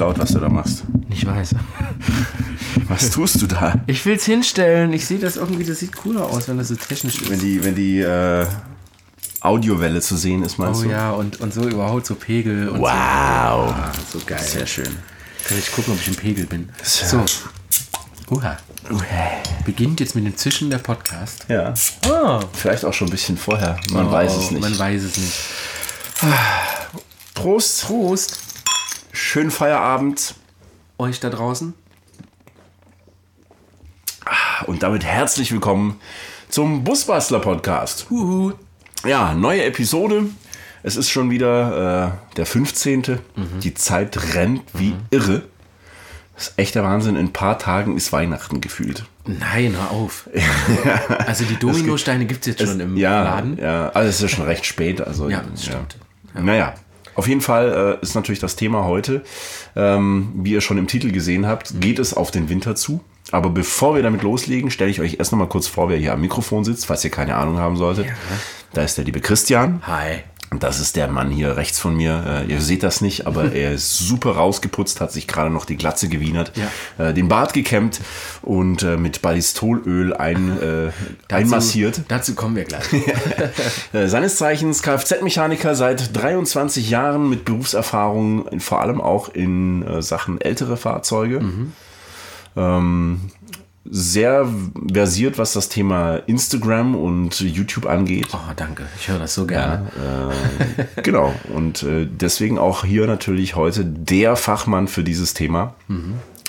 laut, was du da machst. Ich weiß. Was tust du da? Ich will es hinstellen. Ich sehe das irgendwie, das sieht cooler aus, wenn das so technisch ist. Wenn die, wenn die äh, Audiowelle zu sehen ist, Oh meinst du? ja, und, und so überhaupt so Pegel und Wow. so. Ah, so geil. Sehr schön. Kann ich gucken, ob ich im Pegel bin. Sehr. So. Uha. Beginnt jetzt mit dem Zischen der Podcast. Ja. Oh. Vielleicht auch schon ein bisschen vorher. Man weiß es nicht. Man weiß es nicht. Prost. Prost. Schönen Feierabend. Euch da draußen. Und damit herzlich willkommen zum Busbastler Podcast. Huhu. Ja, neue Episode. Es ist schon wieder äh, der 15. Die Zeit rennt wie irre. Das ist echter Wahnsinn. In ein paar Tagen ist Weihnachten gefühlt. Nein, hör auf. Also die Dominosteine gibt es jetzt schon im ja, Laden. Ja, also es ist ja schon recht spät. Also, Ja, das stimmt. Naja, auf jeden Fall äh, ist natürlich das Thema heute, ähm, wie ihr schon im Titel gesehen habt, geht es auf den Winter zu. Aber bevor wir damit loslegen, stelle ich euch erst noch mal kurz vor, wer hier am Mikrofon sitzt, falls ihr keine Ahnung haben solltet. Da ist der liebe Christian. Hi. Das ist der Mann hier rechts von mir. Äh, ihr seht das nicht, aber er ist super rausgeputzt, hat sich gerade noch die Glatze gewienert, äh, den Bart gekämmt und äh, mit Ballistolöl ein, äh, einmassiert. Dazu kommen wir gleich. Seines Zeichens Kfz-Mechaniker seit 23 Jahren mit Berufserfahrung, vor allem auch in Sachen ältere Fahrzeuge. Ähm, sehr versiert, was das Thema Instagram und YouTube angeht. Oh, danke. Ich höre das so gerne. Genau. Und äh, deswegen auch hier natürlich heute der Fachmann für dieses Thema.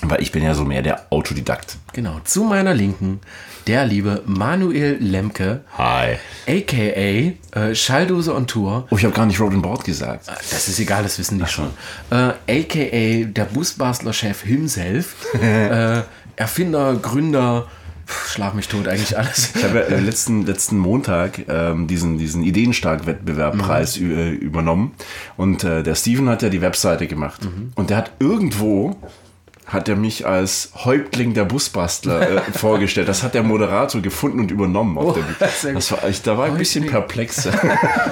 Weil ich bin ja so mehr der Autodidakt. Genau. Zu meiner Linken der liebe Manuel Lemke, Hi. a.k.a. Äh, Schalldose on Tour. Oh, ich habe gar nicht Road and Board gesagt. Das ist egal, das wissen die schon. Äh, a.k.a. der Busbastler-Chef himself. äh, Erfinder, Gründer, pf, schlag mich tot, eigentlich alles. Ich habe ja, äh, letzten, letzten Montag ähm, diesen, diesen Ideenstark-Wettbewerbpreis ü- äh, übernommen. Und äh, der Steven hat ja die Webseite gemacht. Und der hat irgendwo hat er mich als Häuptling der Busbastler äh, vorgestellt. Das hat der Moderator gefunden und übernommen. Auf der Bühne. sehr das war, ich, da war ich ein bisschen perplex.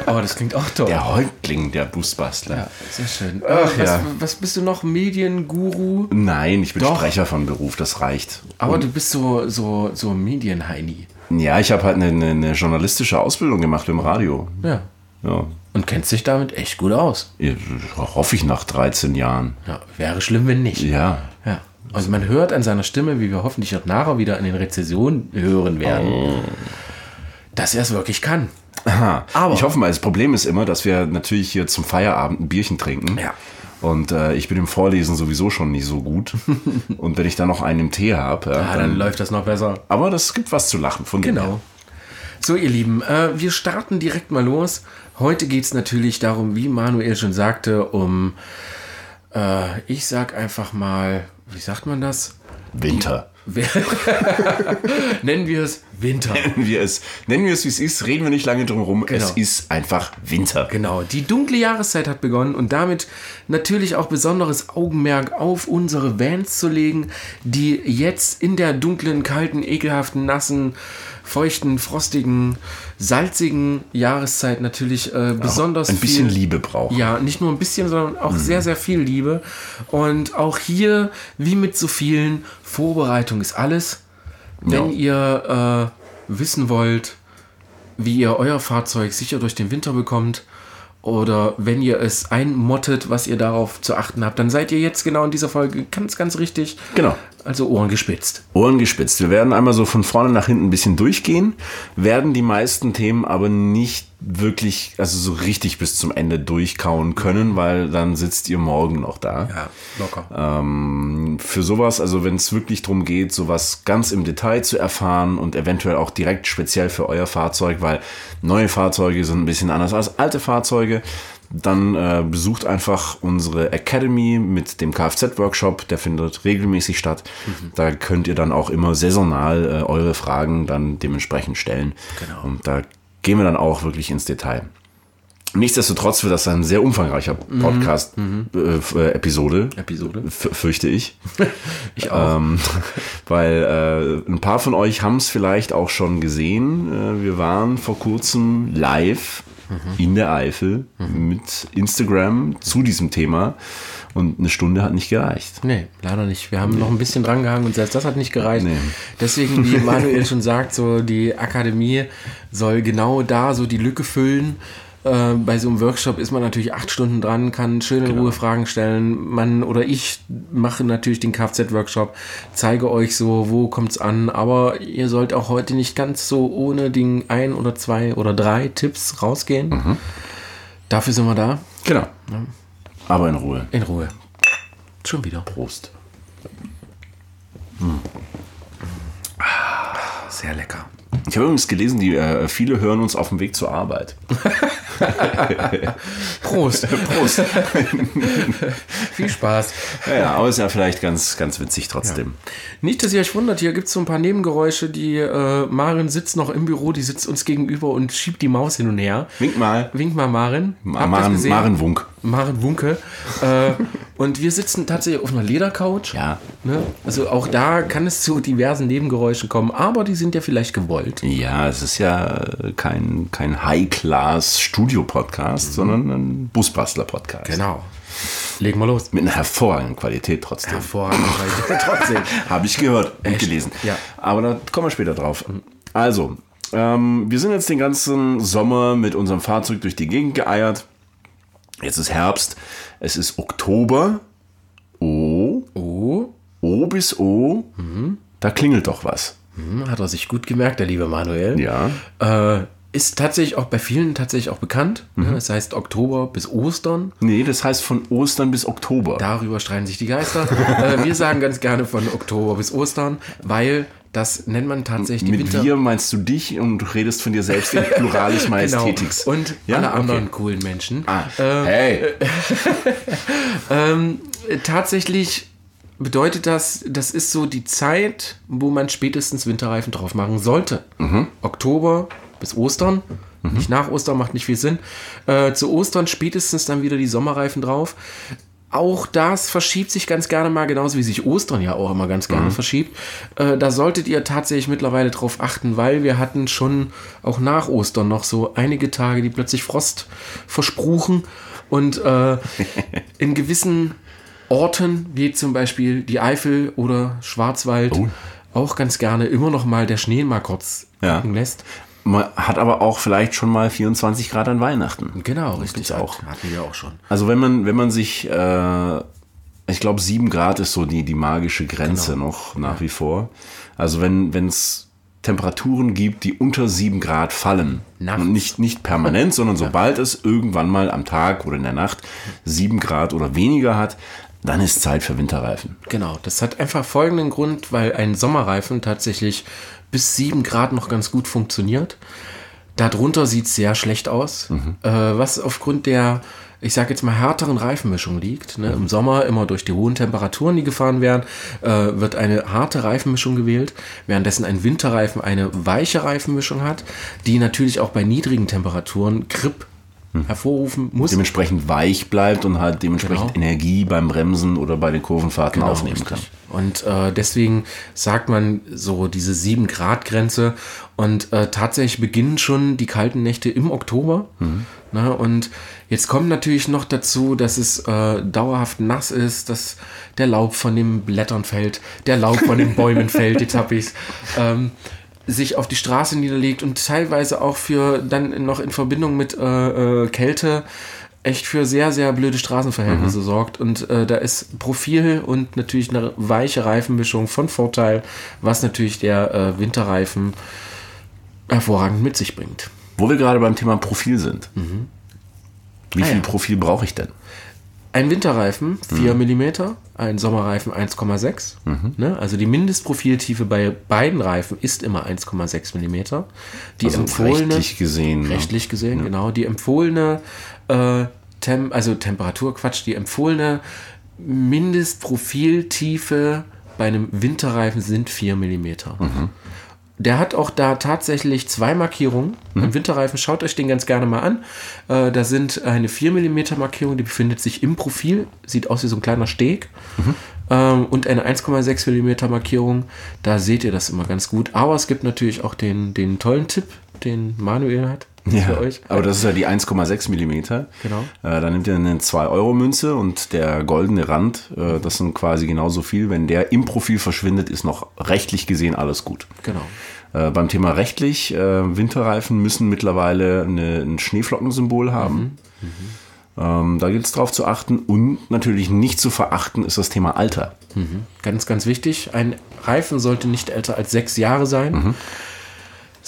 Aber das klingt auch toll. Der Häuptling der Busbastler. Ja, sehr schön. Ach, äh, was, ja. was bist du noch? Medienguru? Nein, ich bin Doch. Sprecher von Beruf, das reicht. Aber du bist so, so, so Medienheini. Ja, ich habe halt eine, eine, eine journalistische Ausbildung gemacht im Radio. Ja. Ja. Und kennst dich damit echt gut aus. Ja, Hoffe ich nach 13 Jahren. Ja, wäre schlimm, wenn nicht. Ja. Ja. Also man hört an seiner Stimme, wie wir hoffentlich auch nachher wieder in den Rezessionen hören werden, dass er es wirklich kann. Aha. Aber- ich hoffe mal, das Problem ist immer, dass wir natürlich hier zum Feierabend ein Bierchen trinken. Ja. Und äh, ich bin im Vorlesen sowieso schon nicht so gut. Und wenn ich dann noch einen im Tee habe, ja, Ja, dann läuft das noch besser. aber das gibt was zu lachen von. Genau. So, ihr Lieben, äh, wir starten direkt mal los. Heute geht es natürlich darum, wie Manuel schon sagte, um, äh, ich sag einfach mal, wie sagt man das? Winter. Nennen wir es Winter. Nennen wir es, nennen wir es wie es ist, reden wir nicht lange drum rum. Genau. Es ist einfach Winter. Genau, die dunkle Jahreszeit hat begonnen und damit natürlich auch besonderes Augenmerk auf unsere Vans zu legen, die jetzt in der dunklen, kalten, ekelhaften, nassen, feuchten, frostigen, salzigen Jahreszeit natürlich äh, besonders Ein bisschen viel, Liebe brauchen. Ja, nicht nur ein bisschen, sondern auch sehr, sehr viel Liebe. Und auch hier, wie mit so vielen, Vorbereitung ist alles. Wenn ihr äh, wissen wollt, wie ihr euer Fahrzeug sicher durch den Winter bekommt oder wenn ihr es einmottet, was ihr darauf zu achten habt, dann seid ihr jetzt genau in dieser Folge ganz, ganz richtig. Genau. Also Ohren gespitzt. Ohren gespitzt. Wir werden einmal so von vorne nach hinten ein bisschen durchgehen, werden die meisten Themen aber nicht wirklich, also so richtig bis zum Ende durchkauen können, weil dann sitzt ihr morgen noch da. Ja, locker. Ähm, für sowas, also wenn es wirklich darum geht, sowas ganz im Detail zu erfahren und eventuell auch direkt speziell für euer Fahrzeug, weil neue Fahrzeuge sind ein bisschen anders als alte Fahrzeuge, dann äh, besucht einfach unsere Academy mit dem Kfz-Workshop, der findet regelmäßig statt. Da könnt ihr dann auch immer saisonal äh, eure Fragen dann dementsprechend stellen. Genau. Und da gehen wir dann auch wirklich ins Detail. Nichtsdestotrotz wird das ein sehr umfangreicher Podcast-Episode. Episode. F fürchte ich. Ich auch. Ähm, weil äh, ein paar von euch haben es vielleicht auch schon gesehen. Äh, wir waren vor kurzem live in der Eifel mit Instagram zu diesem Thema. Und eine Stunde hat nicht gereicht. Nee, leider nicht. Wir haben noch ein bisschen dran gehangen und selbst das hat nicht gereicht. Nee. Deswegen, wie Manuel schon sagt, so die Akademie soll genau da so die Lücke füllen. Äh, bei so einem Workshop ist man natürlich acht Stunden dran, kann schön in Ruhe Fragen stellen. Man oder ich mache natürlich den Kfz-Workshop, zeige euch so, wo kommt's an. Aber ihr sollt auch heute nicht ganz so ohne den ein oder zwei oder drei Tipps rausgehen. Dafür sind wir da. Genau. Aber in Ruhe. In Ruhe. Schon wieder. Prost. Sehr lecker. Ich habe übrigens gelesen, die äh, viele hören uns auf dem Weg zur Arbeit. Prost. Prost. Viel Spaß. ja, ja, aber ist ja vielleicht ganz, ganz witzig trotzdem. Nicht, dass ihr euch wundert, hier gibt es so ein paar Nebengeräusche. Die äh, Marin sitzt noch im Büro, die sitzt uns gegenüber und schiebt die Maus hin und her. Wink mal. Wink mal Marin. Ma- gesehen? Maren Wunk. Maren Wunke. äh, und wir sitzen tatsächlich auf einer Ledercouch. Ja. Ne? Also auch da kann es zu diversen Nebengeräuschen kommen, aber die sind ja vielleicht gewollt. Ja, es ist ja kein, kein High-Class-Studio-Podcast, sondern ein Busbastler-Podcast. Genau. Legen wir los. Mit einer hervorragenden Qualität trotzdem. Hervorragend. trotzdem. Habe ich gehört und Echt? gelesen. Ja. Aber da kommen wir später drauf. Also, ähm, wir sind jetzt den ganzen Sommer mit unserem Fahrzeug durch die Gegend geeiert. Jetzt ist Herbst. Es ist Oktober. O. Oh, O bis O. Da klingelt doch was. hm, hat er sich gut gemerkt, der liebe Manuel. Ja. Äh, ist tatsächlich auch bei vielen tatsächlich auch bekannt. Ne? Das heißt Oktober bis Ostern. Nee, das heißt von Ostern bis Oktober. Darüber streiten sich die Geister. äh, wir sagen ganz gerne von Oktober bis Ostern, weil das nennt man tatsächlich Mit Winter. wir meinst du dich und du redest von dir selbst in Pluralis Genau. Majestätix. Und Ja, alle okay. anderen coolen Menschen. Ah, hey, Äh, tatsächlich bedeutet das, das ist so die Zeit, wo man spätestens Winterreifen drauf machen sollte. Mhm. Oktober bis Ostern. Nicht nach Ostern, macht nicht viel Sinn. Äh, zu Ostern spätestens dann wieder die Sommerreifen drauf. Auch das verschiebt sich ganz gerne mal, genauso wie sich Ostern ja auch immer ganz gerne Mhm. verschiebt. Äh, da solltet ihr tatsächlich mittlerweile drauf achten, weil wir hatten schon auch nach Ostern noch so einige Tage, die plötzlich Frost verspruchen und äh, in gewissen Orten, wie zum Beispiel die Eifel oder Schwarzwald, Oh. auch ganz gerne immer noch mal der Schnee mal kurz Ja. lässt. Man hat aber auch vielleicht schon mal 24 Grad an Weihnachten. Genau, richtig. auch. Hatten wir auch schon. Also wenn man, wenn man sich, äh, ich glaube 7 Grad ist so die, die magische Grenze Genau. noch nach wie vor. Also wenn es Temperaturen gibt, die unter 7 Grad fallen, Nachts. und nicht, nicht permanent, sondern sobald es irgendwann mal am Tag oder in der Nacht 7 Grad oder weniger hat, dann ist Zeit für Winterreifen. Genau, das hat einfach folgenden Grund, weil ein Sommerreifen tatsächlich bis 7 Grad noch ganz gut funktioniert. Darunter sieht es sehr schlecht aus, äh, was aufgrund der, ich sage jetzt mal, härteren Reifenmischung liegt. Ne? Im Sommer immer durch die hohen Temperaturen, die gefahren werden, äh, wird eine harte Reifenmischung gewählt, währenddessen ein Winterreifen eine weiche Reifenmischung hat, die natürlich auch bei niedrigen Temperaturen Grip hervorrufen muss. Dementsprechend weich bleibt und halt dementsprechend Genau. Energie beim Bremsen oder bei den Kurvenfahrten Genau, aufnehmen kann. Und äh, deswegen sagt man so diese 7-Grad-Grenze. Und äh, tatsächlich beginnen schon die kalten Nächte im Oktober. Ne? Und jetzt kommt natürlich noch dazu, dass es äh, dauerhaft nass ist, dass der Laub von den Blättern fällt, der Laub von den Bäumen fällt, jetzt hab ich's. Ähm, sich auf die Straße niederlegt und teilweise auch für dann noch in Verbindung mit äh, äh, Kälte echt für sehr, sehr blöde Straßenverhältnisse sorgt. Und äh, da ist Profil und natürlich eine weiche Reifenmischung von Vorteil, was natürlich der äh, Winterreifen hervorragend mit sich bringt. Wo wir gerade beim Thema Profil sind. Wie Ah, viel ja. Profil brauche ich denn? Ein Winterreifen 4 mm, ein Sommerreifen 1,6. Ne? Also die Mindestprofiltiefe bei beiden Reifen ist immer 1,6 mm. Die Also empfohlene, rechtlich gesehen. ne? rechtlich gesehen, genau, die empfohlene äh, Tem also Temperatur, Quatsch, die empfohlene Mindestprofiltiefe bei einem Winterreifen sind 4 mm. Der hat auch da tatsächlich zwei Markierungen. Im Winterreifen, schaut euch den ganz gerne mal an. Äh, da sind eine 4 mm Markierung, die befindet sich im Profil, sieht aus wie so ein kleiner Steg. Ähm, und eine 1,6 mm Markierung, da seht ihr das immer ganz gut. Aber es gibt natürlich auch den, den tollen Tipp, den Manuel hat. Ja, für euch. Aber das ist ja die 1,6 Millimeter. Genau. Äh, dann nimmt ihr eine 2-Euro-Münze und der goldene Rand, äh, das sind quasi genauso viel. Wenn der im Profil verschwindet, ist noch rechtlich gesehen alles gut. Genau. Äh, beim Thema rechtlich, äh, Winterreifen müssen mittlerweile eine, ein Schneeflockensymbol haben. Mhm. Mhm. Ähm, da gilt es drauf zu achten. Und natürlich nicht zu verachten ist das Thema Alter. Mhm. Ganz, ganz wichtig. Ein Reifen sollte nicht älter als sechs Jahre sein.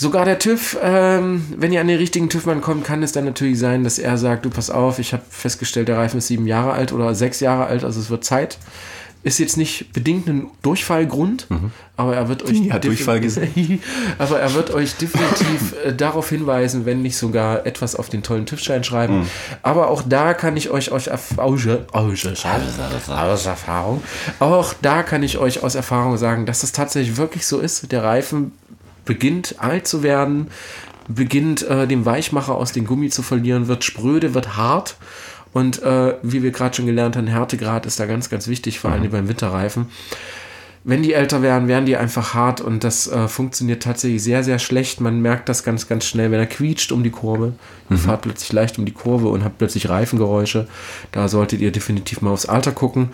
Sogar der TÜV, ähm, wenn ihr an den richtigen TÜV-Mann kommt, kann es dann natürlich sein, dass er sagt, du pass auf, ich habe festgestellt, der Reifen ist sieben Jahre alt oder sechs Jahre alt, also es wird Zeit ist jetzt nicht bedingt ein Durchfallgrund, mhm. aber er wird euch ja, Durchfall gesehen. aber er wird euch definitiv äh, darauf hinweisen, wenn nicht sogar etwas auf den tollen TÜV-Schein schreiben. Mhm. Aber auch da kann ich euch aus Erfahrung, auch da kann ich euch aus Erfahrung sagen, dass das tatsächlich wirklich so ist. Der Reifen beginnt alt zu werden, beginnt äh, den Weichmacher aus dem Gummi zu verlieren, wird spröde, wird hart und äh, wie wir gerade schon gelernt haben, Härtegrad ist da ganz, ganz wichtig, vor allem mhm. beim Winterreifen. Wenn die älter werden, werden die einfach hart und das äh, funktioniert tatsächlich sehr, sehr schlecht. Man merkt das ganz, ganz schnell, wenn er quietscht um die Kurve. Ihr mhm. fahrt plötzlich leicht um die Kurve und habt plötzlich Reifengeräusche. Da solltet ihr definitiv mal aufs Alter gucken.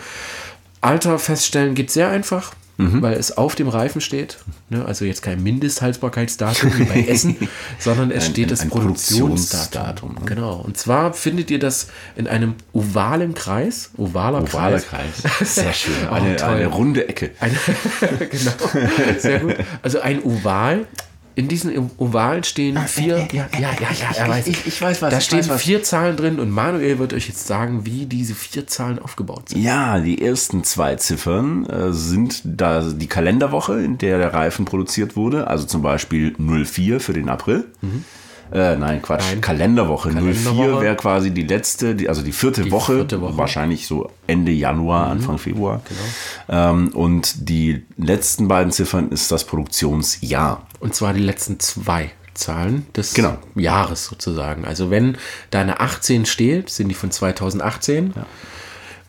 Alter feststellen geht sehr einfach mhm. weil es auf dem Reifen steht. Ne? Also jetzt kein Mindesthaltbarkeitsdatum wie bei Essen, sondern es ein, steht ein, das ein Produktionsdatum. Ne? Genau. Und zwar findet ihr das in einem ovalen Kreis. Ovaler, Ovaler Kreis. Kreis. Sehr schön. Eine, eine runde Ecke. Eine, genau. Sehr gut. Also ein Oval in diesen Ovalen stehen ah, vier. Äh, ja, ja, ja, ja, er weiß. Ich, ich weiß was. Da stehen weiß, vier Zahlen drin und Manuel wird euch jetzt sagen, wie diese vier Zahlen aufgebaut sind. Ja, die ersten zwei Ziffern äh, sind da die Kalenderwoche, in der der Reifen produziert wurde. Also zum Beispiel 04 für den April. Mhm. Äh, nein, Quatsch. Nein. Kalenderwoche. Kalenderwoche. 04 wäre quasi die letzte, die, also die vierte, die Woche, vierte Woche. Wahrscheinlich so Ende Januar, mhm. Anfang Februar. Genau. Ähm, und die letzten beiden Ziffern ist das Produktionsjahr. Und zwar die letzten zwei. Zahlen des genau. Jahres sozusagen. Also wenn da eine 18 steht, sind die von 2018. Ja.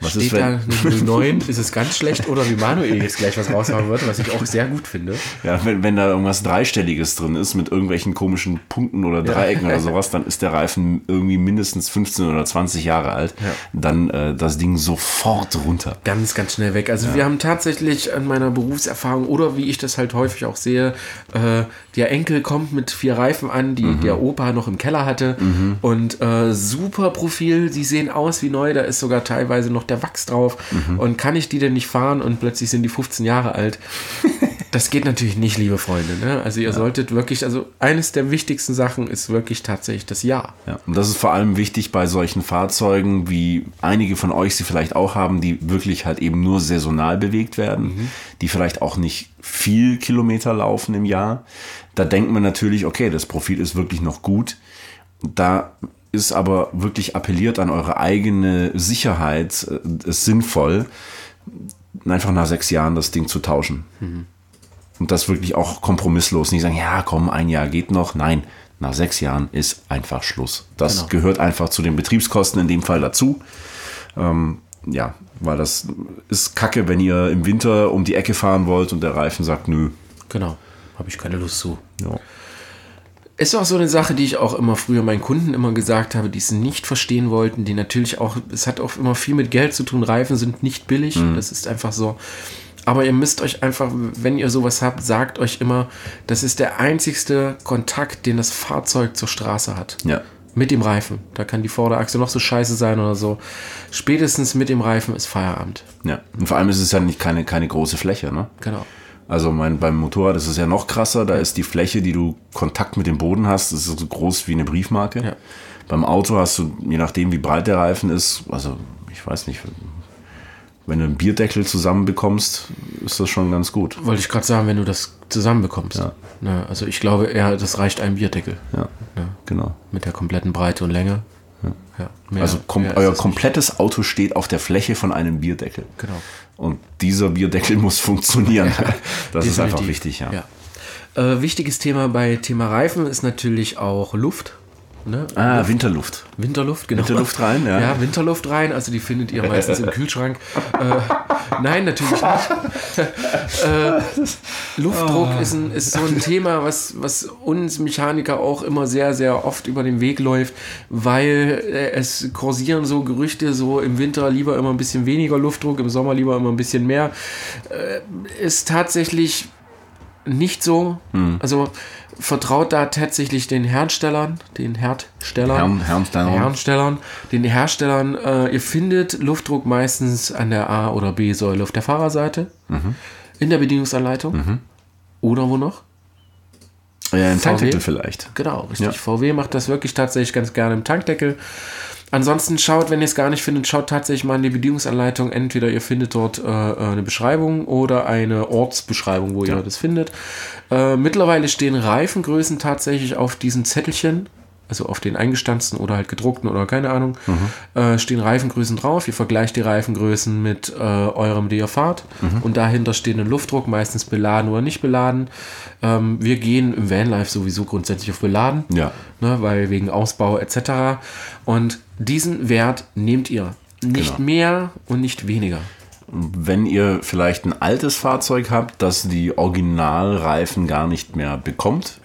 Was Steht ist, da 09? ist es ganz schlecht oder wie Manuel jetzt gleich was raushauen wird, was ich auch sehr gut finde. Ja, wenn, wenn da irgendwas Dreistelliges drin ist mit irgendwelchen komischen Punkten oder Dreiecken ja. oder sowas, dann ist der Reifen irgendwie mindestens 15 oder 20 Jahre alt. Ja. Dann äh, das Ding sofort runter. Ganz, ganz schnell weg. Also ja. wir haben tatsächlich an meiner Berufserfahrung oder wie ich das halt häufig auch sehe, äh, der Enkel kommt mit vier Reifen an, die mhm. der Opa noch im Keller hatte mhm. und äh, super Profil, sie sehen aus wie neu, da ist sogar teilweise noch der Wachs drauf. Mhm. Und kann ich die denn nicht fahren und plötzlich sind die 15 Jahre alt? das geht natürlich nicht, liebe Freunde. Ne? Also ihr ja. solltet wirklich, also eines der wichtigsten Sachen ist wirklich tatsächlich das Jahr. Ja, und das ist vor allem wichtig bei solchen Fahrzeugen, wie einige von euch sie vielleicht auch haben, die wirklich halt eben nur saisonal bewegt werden, mhm. die vielleicht auch nicht viel Kilometer laufen im Jahr. Da denkt man natürlich, okay, das Profil ist wirklich noch gut. Da ist aber wirklich appelliert an eure eigene Sicherheit, es äh, ist sinnvoll, einfach nach sechs Jahren das Ding zu tauschen. Mhm. Und das wirklich auch kompromisslos. Nicht sagen, ja, komm, ein Jahr geht noch. Nein, nach sechs Jahren ist einfach Schluss. Das genau. gehört einfach zu den Betriebskosten in dem Fall dazu. Ähm, ja, weil das ist kacke, wenn ihr im Winter um die Ecke fahren wollt und der Reifen sagt, nö. Genau, habe ich keine Lust zu. Ja. Ist auch so eine Sache, die ich auch immer früher meinen Kunden immer gesagt habe, die es nicht verstehen wollten, die natürlich auch, es hat auch immer viel mit Geld zu tun, Reifen sind nicht billig, mhm. das ist einfach so. Aber ihr müsst euch einfach, wenn ihr sowas habt, sagt euch immer, das ist der einzigste Kontakt, den das Fahrzeug zur Straße hat. Ja. Mit dem Reifen. Da kann die Vorderachse noch so scheiße sein oder so. Spätestens mit dem Reifen ist Feierabend. Ja. Und vor allem ist es ja nicht keine, keine große Fläche, ne? Genau. Also mein, beim Motorrad ist es ja noch krasser. Da ist die Fläche, die du Kontakt mit dem Boden hast, ist so groß wie eine Briefmarke. Ja. Beim Auto hast du, je nachdem wie breit der Reifen ist, also ich weiß nicht, wenn du einen Bierdeckel zusammenbekommst, ist das schon ganz gut. Wollte ich gerade sagen, wenn du das zusammenbekommst. Ja. ja. also ich glaube eher, das reicht ein Bierdeckel. Ja, ja. genau. Mit der kompletten Breite und Länge. Ja. Mehr, also kom euer komplettes nicht. Auto steht auf der Fläche von einem Bierdeckel. Genau. Und dieser Bierdeckel muss funktionieren. Das ist einfach wichtig, ja. ja. Äh, wichtiges Thema bei Thema Reifen ist natürlich auch Luft. Ne? Ah, Winterluft. Winterluft, genau. Winterluft rein, ja. Ja, Winterluft rein, also die findet ihr meistens im Kühlschrank. Äh, nein, natürlich nicht. äh, Luftdruck Ah. ist, ein, ist so ein Thema, was, was uns Mechaniker auch immer sehr, sehr oft über den Weg läuft, weil äh, es kursieren so Gerüchte, so im Winter lieber immer ein bisschen weniger Luftdruck, im Sommer lieber immer ein bisschen mehr. Äh, ist tatsächlich nicht so. Hm. Also vertraut da tatsächlich den Herstellern, den Herdstellern. Herrensteiner. Herstellern, den Herstellern, äh, ihr findet Luftdruck meistens an der A- oder B-Säule auf der Fahrerseite, Mhm. in der Bedienungsanleitung oder wo noch? Ja, ein VW? Tankdeckel vielleicht. Genau, richtig. Ja. VW macht das wirklich tatsächlich ganz gerne im Tankdeckel. Ansonsten schaut, wenn ihr es gar nicht findet, schaut tatsächlich mal in die Bedienungsanleitung. Entweder ihr findet dort äh, eine Beschreibung oder eine Ortsbeschreibung, wo ihr das findet. Äh, mittlerweile stehen Reifengrößen tatsächlich auf diesen Zettelchen, also auf den eingestanzten oder halt gedruckten oder keine Ahnung, äh, stehen Reifengrößen drauf. Ihr vergleicht die Reifengrößen mit äh, eurem, die ihr fahrt. Und dahinter steht ein Luftdruck, meistens beladen oder nicht beladen. Ähm, wir gehen im Vanlife sowieso grundsätzlich auf beladen Ja. ne, weil wegen Ausbau etc. Und diesen Wert nehmt ihr. Nicht Genau. mehr und nicht weniger. Wenn ihr vielleicht ein altes Fahrzeug habt, das die Originalreifen gar nicht mehr bekommt,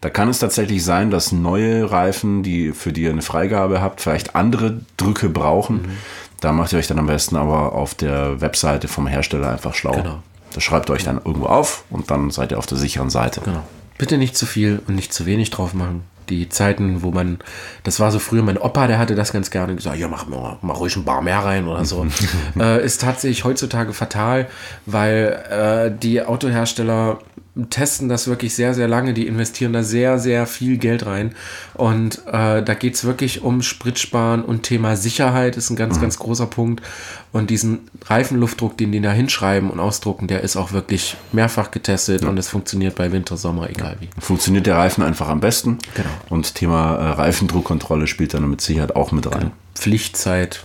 da kann es tatsächlich sein, dass neue Reifen, die für die ihr eine Freigabe habt, vielleicht andere Drücke brauchen. Da macht ihr euch dann am besten aber auf der Webseite vom Hersteller einfach schlau. Genau. Das schreibt ihr euch dann irgendwo auf und dann seid ihr auf der sicheren Seite. Genau. Bitte nicht zu viel und nicht zu wenig drauf machen. Die Zeiten, wo man, das war so früher, mein Opa, der hatte das ganz gerne gesagt, ja, mach mal, mach ruhig ein Bar mehr rein oder so. äh, ist tatsächlich heutzutage fatal, weil äh, die Autohersteller testen das wirklich sehr, sehr lange. Die investieren da sehr, sehr viel Geld rein. Und äh, da geht es wirklich um Spritsparen und Thema Sicherheit ist ein ganz, ganz großer Punkt. Und diesen Reifenluftdruck, den die da hinschreiben und ausdrucken, der ist auch wirklich mehrfach getestet und es funktioniert bei Winter, Sommer, egal wie. Funktioniert der Reifen einfach am besten. Genau. Und Thema äh, Reifendruckkontrolle spielt dann mit Sicherheit auch mit rein. Pflichtzeit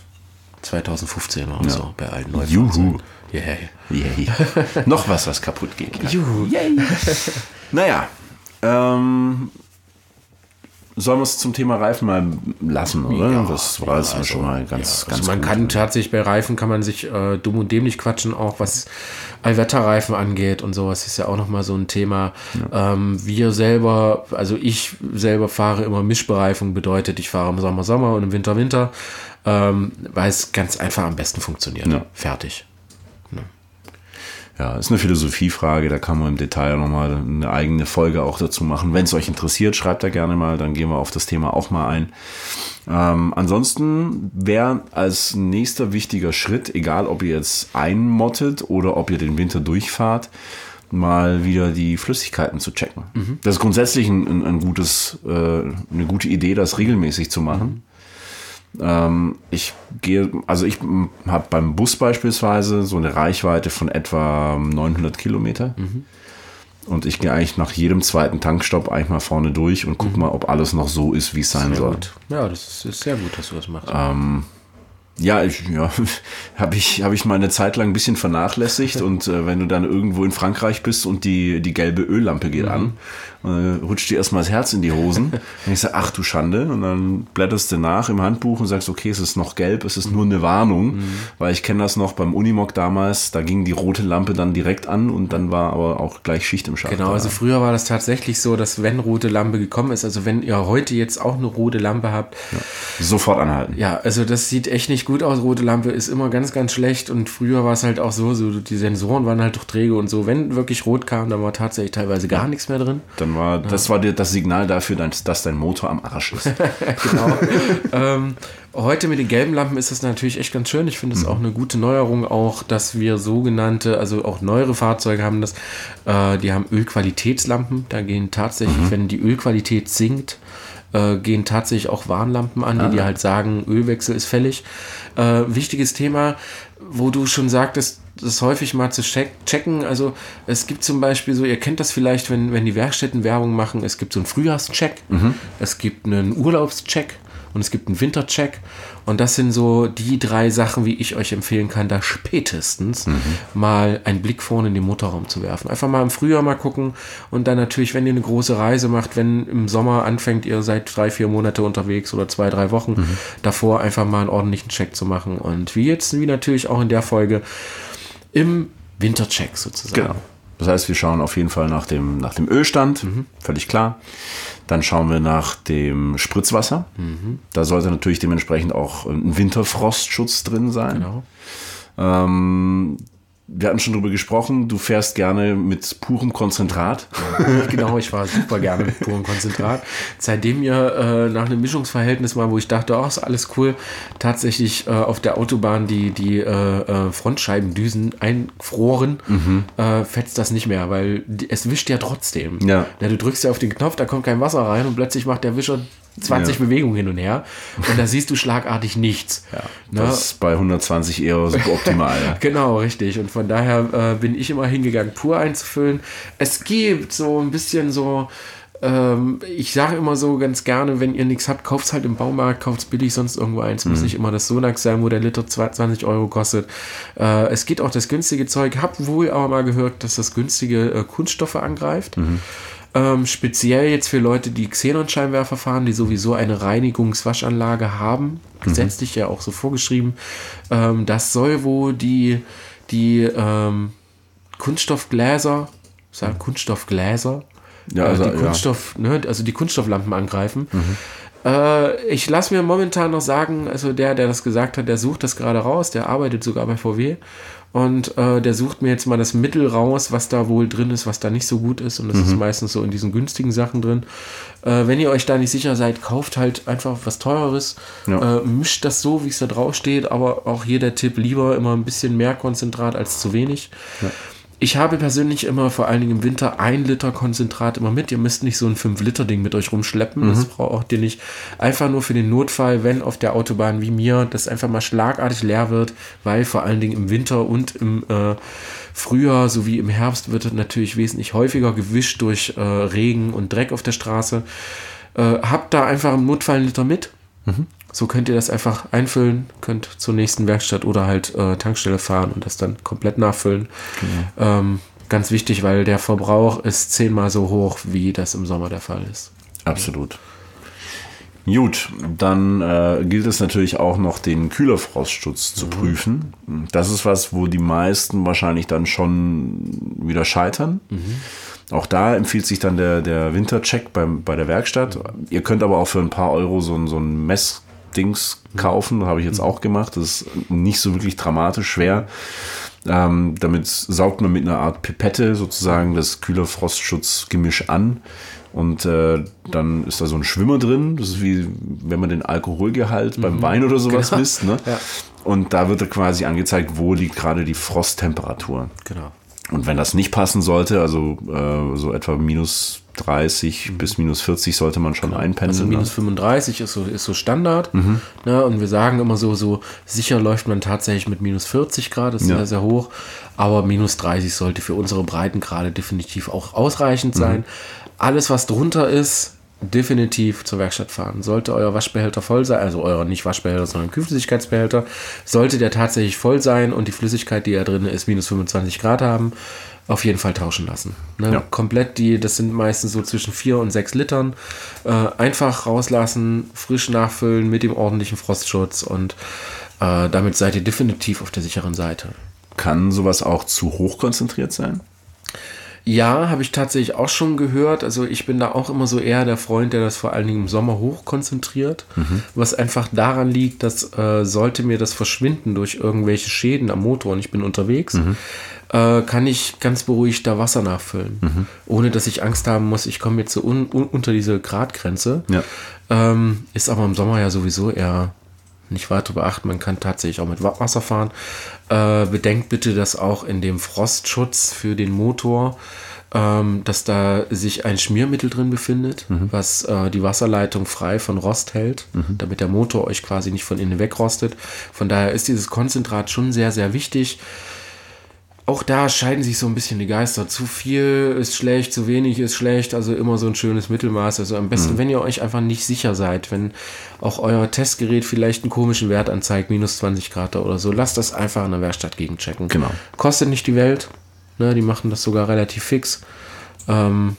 2015 oder so bei allen neuen Juhu. Yeah. Yay. Noch was, was kaputt geht. Ja. Juhu. Naja, ähm, sollen wir es zum Thema Reifen mal lassen, oder? Ja, das war jetzt also, schon mal ganz, Ja, ganz also man gut. kann tatsächlich bei Reifen kann man sich äh, dumm und dämlich quatschen, auch was Allwetterreifen angeht und sowas ist ja auch nochmal so ein Thema. Ähm, wir selber, also ich selber fahre immer Mischbereifung, bedeutet ich fahre im Sommer Sommer und im Winter Winter, ähm, weil es ganz einfach am besten funktioniert. Ja. Fertig. Ja, ist eine Philosophiefrage, da kann man im Detail nochmal eine eigene Folge auch dazu machen. Wenn es euch interessiert, schreibt da gerne mal, dann gehen wir auf das Thema auch mal ein. Ähm, ansonsten wäre als nächster wichtiger Schritt, egal ob ihr jetzt einmottet oder ob ihr den Winter durchfahrt, mal wieder die Flüssigkeiten zu checken. Das ist grundsätzlich ein, ein, ein gutes, äh, eine gute Idee, das regelmäßig zu machen. Ähm, ich gehe, also ich habe beim Bus beispielsweise so eine Reichweite von etwa 900 Kilometer. Und ich gehe eigentlich nach jedem zweiten Tankstopp eigentlich mal vorne durch und gucke mal, ob alles noch so ist, wie es sein Sehr soll. gut. Ja, das ist, ist sehr gut, dass du das machst. Ja, ich, ja, habe ich, hab ich mal eine Zeit lang ein bisschen vernachlässigt und äh, wenn du dann irgendwo in Frankreich bist und die, die gelbe Öllampe geht an, äh, rutscht dir erstmal das Herz in die Hosen. und ich sage, ach du Schande. Und dann blätterst du nach im Handbuch und sagst, okay, es ist noch gelb, es ist nur eine Warnung, weil ich kenne das noch beim Unimog damals, da ging die rote Lampe dann direkt an und dann war aber auch gleich Schicht im Schacht. Genau, da. also früher war das tatsächlich so, dass wenn rote Lampe gekommen ist, also wenn ihr heute jetzt auch eine rote Lampe habt, Sofort anhalten. ja, also das sieht echt nicht gut aus. Rote Lampe ist immer ganz, ganz schlecht und früher war es halt auch so, so die Sensoren waren halt doch träge und so. Wenn wirklich rot kam, dann war tatsächlich teilweise gar nichts mehr drin. Dann war, das war das Signal dafür, dass, dass dein Motor am Arsch ist. Genau. ähm, heute mit den gelben Lampen ist das natürlich echt ganz schön. Ich finde es auch eine gute Neuerung, auch dass wir sogenannte, also auch neuere Fahrzeuge haben das, äh, die haben Ölqualitätslampen. Da gehen tatsächlich, wenn die Ölqualität sinkt, äh, gehen tatsächlich auch Warnlampen an, die dir halt sagen, Ölwechsel ist fällig. Äh, wichtiges Thema, wo du schon sagtest, das häufig mal zu check checken. Also es gibt zum Beispiel so, ihr kennt das vielleicht, wenn, wenn die Werkstätten Werbung machen, es gibt so einen Frühjahrscheck, es gibt einen Urlaubscheck und es gibt einen Wintercheck. Und das sind so die drei Sachen, wie ich euch empfehlen kann, da spätestens mhm. mal einen Blick vorne in den Motorraum zu werfen. Einfach mal im Frühjahr mal gucken und dann natürlich, wenn ihr eine große Reise macht, wenn im Sommer anfängt, ihr seid drei, vier Monate unterwegs oder zwei, drei Wochen, mhm. davor einfach mal einen ordentlichen Check zu machen. Und wie jetzt, wie natürlich auch in der Folge, im Wintercheck sozusagen. Genau. Das heißt, wir schauen auf jeden Fall nach dem, nach dem Ölstand, mhm. völlig klar. Dann schauen wir nach dem Spritzwasser. Mhm. Da sollte natürlich dementsprechend auch ein Winterfrostschutz drin sein. Genau. Ähm, wir hatten schon drüber gesprochen, du fährst gerne mit purem Konzentrat. genau, ich war super gerne mit purem Konzentrat. Seitdem mir äh, nach einem Mischungsverhältnis mal, wo ich dachte, oh, ist alles cool, tatsächlich äh, auf der Autobahn die, die äh, äh Frontscheibendüsen einfroren, mhm. Äh, fetzt das nicht mehr, weil die, es wischt ja trotzdem. Ja. ja. Du drückst ja auf den Knopf, da kommt kein Wasser rein und plötzlich macht der Wischer 20 ja. Bewegungen hin und her und da siehst du schlagartig nichts. Ja, ne? das ist bei 120 eher optimal. Ja. genau, richtig. Und von daher äh, bin ich immer hingegangen, pur einzufüllen. Es gibt so ein bisschen so, ähm, ich sage immer so ganz gerne, wenn ihr nichts habt, kauft es halt im Baumarkt, kauft es billig, sonst irgendwo eins. Mhm. Muss nicht immer das Sonax sein, wo der Liter 20 Euro kostet. Äh, es geht auch das günstige Zeug. Hab wohl aber mal gehört, dass das günstige äh, Kunststoffe angreift. Mhm. Ähm, speziell jetzt für Leute, die Xenon-Scheinwerfer fahren, die sowieso eine Reinigungswaschanlage haben, mhm. gesetzlich ja auch so vorgeschrieben. Ähm, das soll wohl die, die ähm, Kunststoffgläser, sagen Kunststoffgläser, ja, also, äh, die Kunststoff, ja. ne, also die Kunststofflampen angreifen. Mhm. Äh, ich lasse mir momentan noch sagen, also der, der das gesagt hat, der sucht das gerade raus, der arbeitet sogar bei VW und äh, der sucht mir jetzt mal das Mittel raus, was da wohl drin ist, was da nicht so gut ist. Und das mhm. ist meistens so in diesen günstigen Sachen drin. Äh, wenn ihr euch da nicht sicher seid, kauft halt einfach was Teureres. Ja. Äh, mischt das so, wie es da drauf steht. Aber auch hier der Tipp, lieber immer ein bisschen mehr Konzentrat als zu wenig. Ja. Ich habe persönlich immer, vor allen Dingen im Winter, ein Liter Konzentrat immer mit. Ihr müsst nicht so ein 5-Liter-Ding mit euch rumschleppen. Mhm. Das braucht ihr nicht. Einfach nur für den Notfall, wenn auf der Autobahn wie mir das einfach mal schlagartig leer wird, weil vor allen Dingen im Winter und im äh, Frühjahr sowie im Herbst wird es natürlich wesentlich häufiger gewischt durch äh, Regen und Dreck auf der Straße. Äh, habt da einfach im Notfall einen Liter mit. Mhm. So könnt ihr das einfach einfüllen, könnt zur nächsten Werkstatt oder halt äh, Tankstelle fahren und das dann komplett nachfüllen. Genau. Ähm, ganz wichtig, weil der Verbrauch ist zehnmal so hoch, wie das im Sommer der Fall ist. Absolut. Gut, dann äh, gilt es natürlich auch noch, den Kühlerfrostschutz zu mhm. prüfen. Das ist was, wo die meisten wahrscheinlich dann schon wieder scheitern. Mhm. Auch da empfiehlt sich dann der, der Wintercheck beim, bei der Werkstatt. Mhm. Ihr könnt aber auch für ein paar Euro so, so ein Mess Dings kaufen. Habe ich jetzt auch gemacht. Das ist nicht so wirklich dramatisch schwer. Ähm, damit saugt man mit einer Art Pipette sozusagen das Kühlerfrostschutzgemisch an. Und äh, dann ist da so ein Schwimmer drin. Das ist wie wenn man den Alkoholgehalt mhm. beim Wein oder sowas genau. misst. Ne? Ja. Und da wird quasi angezeigt, wo liegt gerade die Frosttemperatur. Genau. Und wenn das nicht passen sollte, also äh, so etwa minus 30 mhm. bis minus 40 sollte man schon genau. einpendeln. Also minus 35 ist so, ist so Standard. Mhm. Ne? Und wir sagen immer so, so sicher läuft man tatsächlich mit minus 40 Grad, das ist ja. sehr, sehr hoch. Aber minus 30 sollte für unsere Breitengrade definitiv auch ausreichend sein. Mhm. Alles, was drunter ist, definitiv zur Werkstatt fahren. Sollte euer Waschbehälter voll sein, also euer nicht Waschbehälter, sondern Kühlflüssigkeitsbehälter, sollte der tatsächlich voll sein und die Flüssigkeit, die da drin ist, minus 25 Grad haben, auf jeden Fall tauschen lassen. Ne? Ja. Komplett die, das sind meistens so zwischen 4 und 6 Litern. Äh, einfach rauslassen, frisch nachfüllen mit dem ordentlichen Frostschutz und äh, damit seid ihr definitiv auf der sicheren Seite. Kann sowas auch zu hoch konzentriert sein? Ja, habe ich tatsächlich auch schon gehört. Also ich bin da auch immer so eher der Freund, der das vor allen Dingen im Sommer hoch konzentriert, mhm. was einfach daran liegt, dass äh, sollte mir das verschwinden durch irgendwelche Schäden am Motor und ich bin unterwegs, mhm. äh, kann ich ganz beruhigt da Wasser nachfüllen, mhm. ohne dass ich Angst haben muss, ich komme jetzt so un un unter diese Gradgrenze. Ja. Ähm, ist aber im Sommer ja sowieso eher nicht weiter beachten. Man kann tatsächlich auch mit Wasser fahren. Äh, bedenkt bitte, dass auch in dem Frostschutz für den Motor, ähm, dass da sich ein Schmiermittel drin befindet, mhm. was äh, die Wasserleitung frei von Rost hält, mhm. damit der Motor euch quasi nicht von innen wegrostet. Von daher ist dieses Konzentrat schon sehr, sehr wichtig. Auch da scheiden sich so ein bisschen die Geister. Zu viel ist schlecht, zu wenig ist schlecht, also immer so ein schönes Mittelmaß. Also am besten, mhm. wenn ihr euch einfach nicht sicher seid, wenn auch euer Testgerät vielleicht einen komischen Wert anzeigt, minus 20 Grad oder so, lasst das einfach in der Werkstatt gegenchecken. Genau. Kostet nicht die Welt, ne? die machen das sogar relativ fix. Ähm,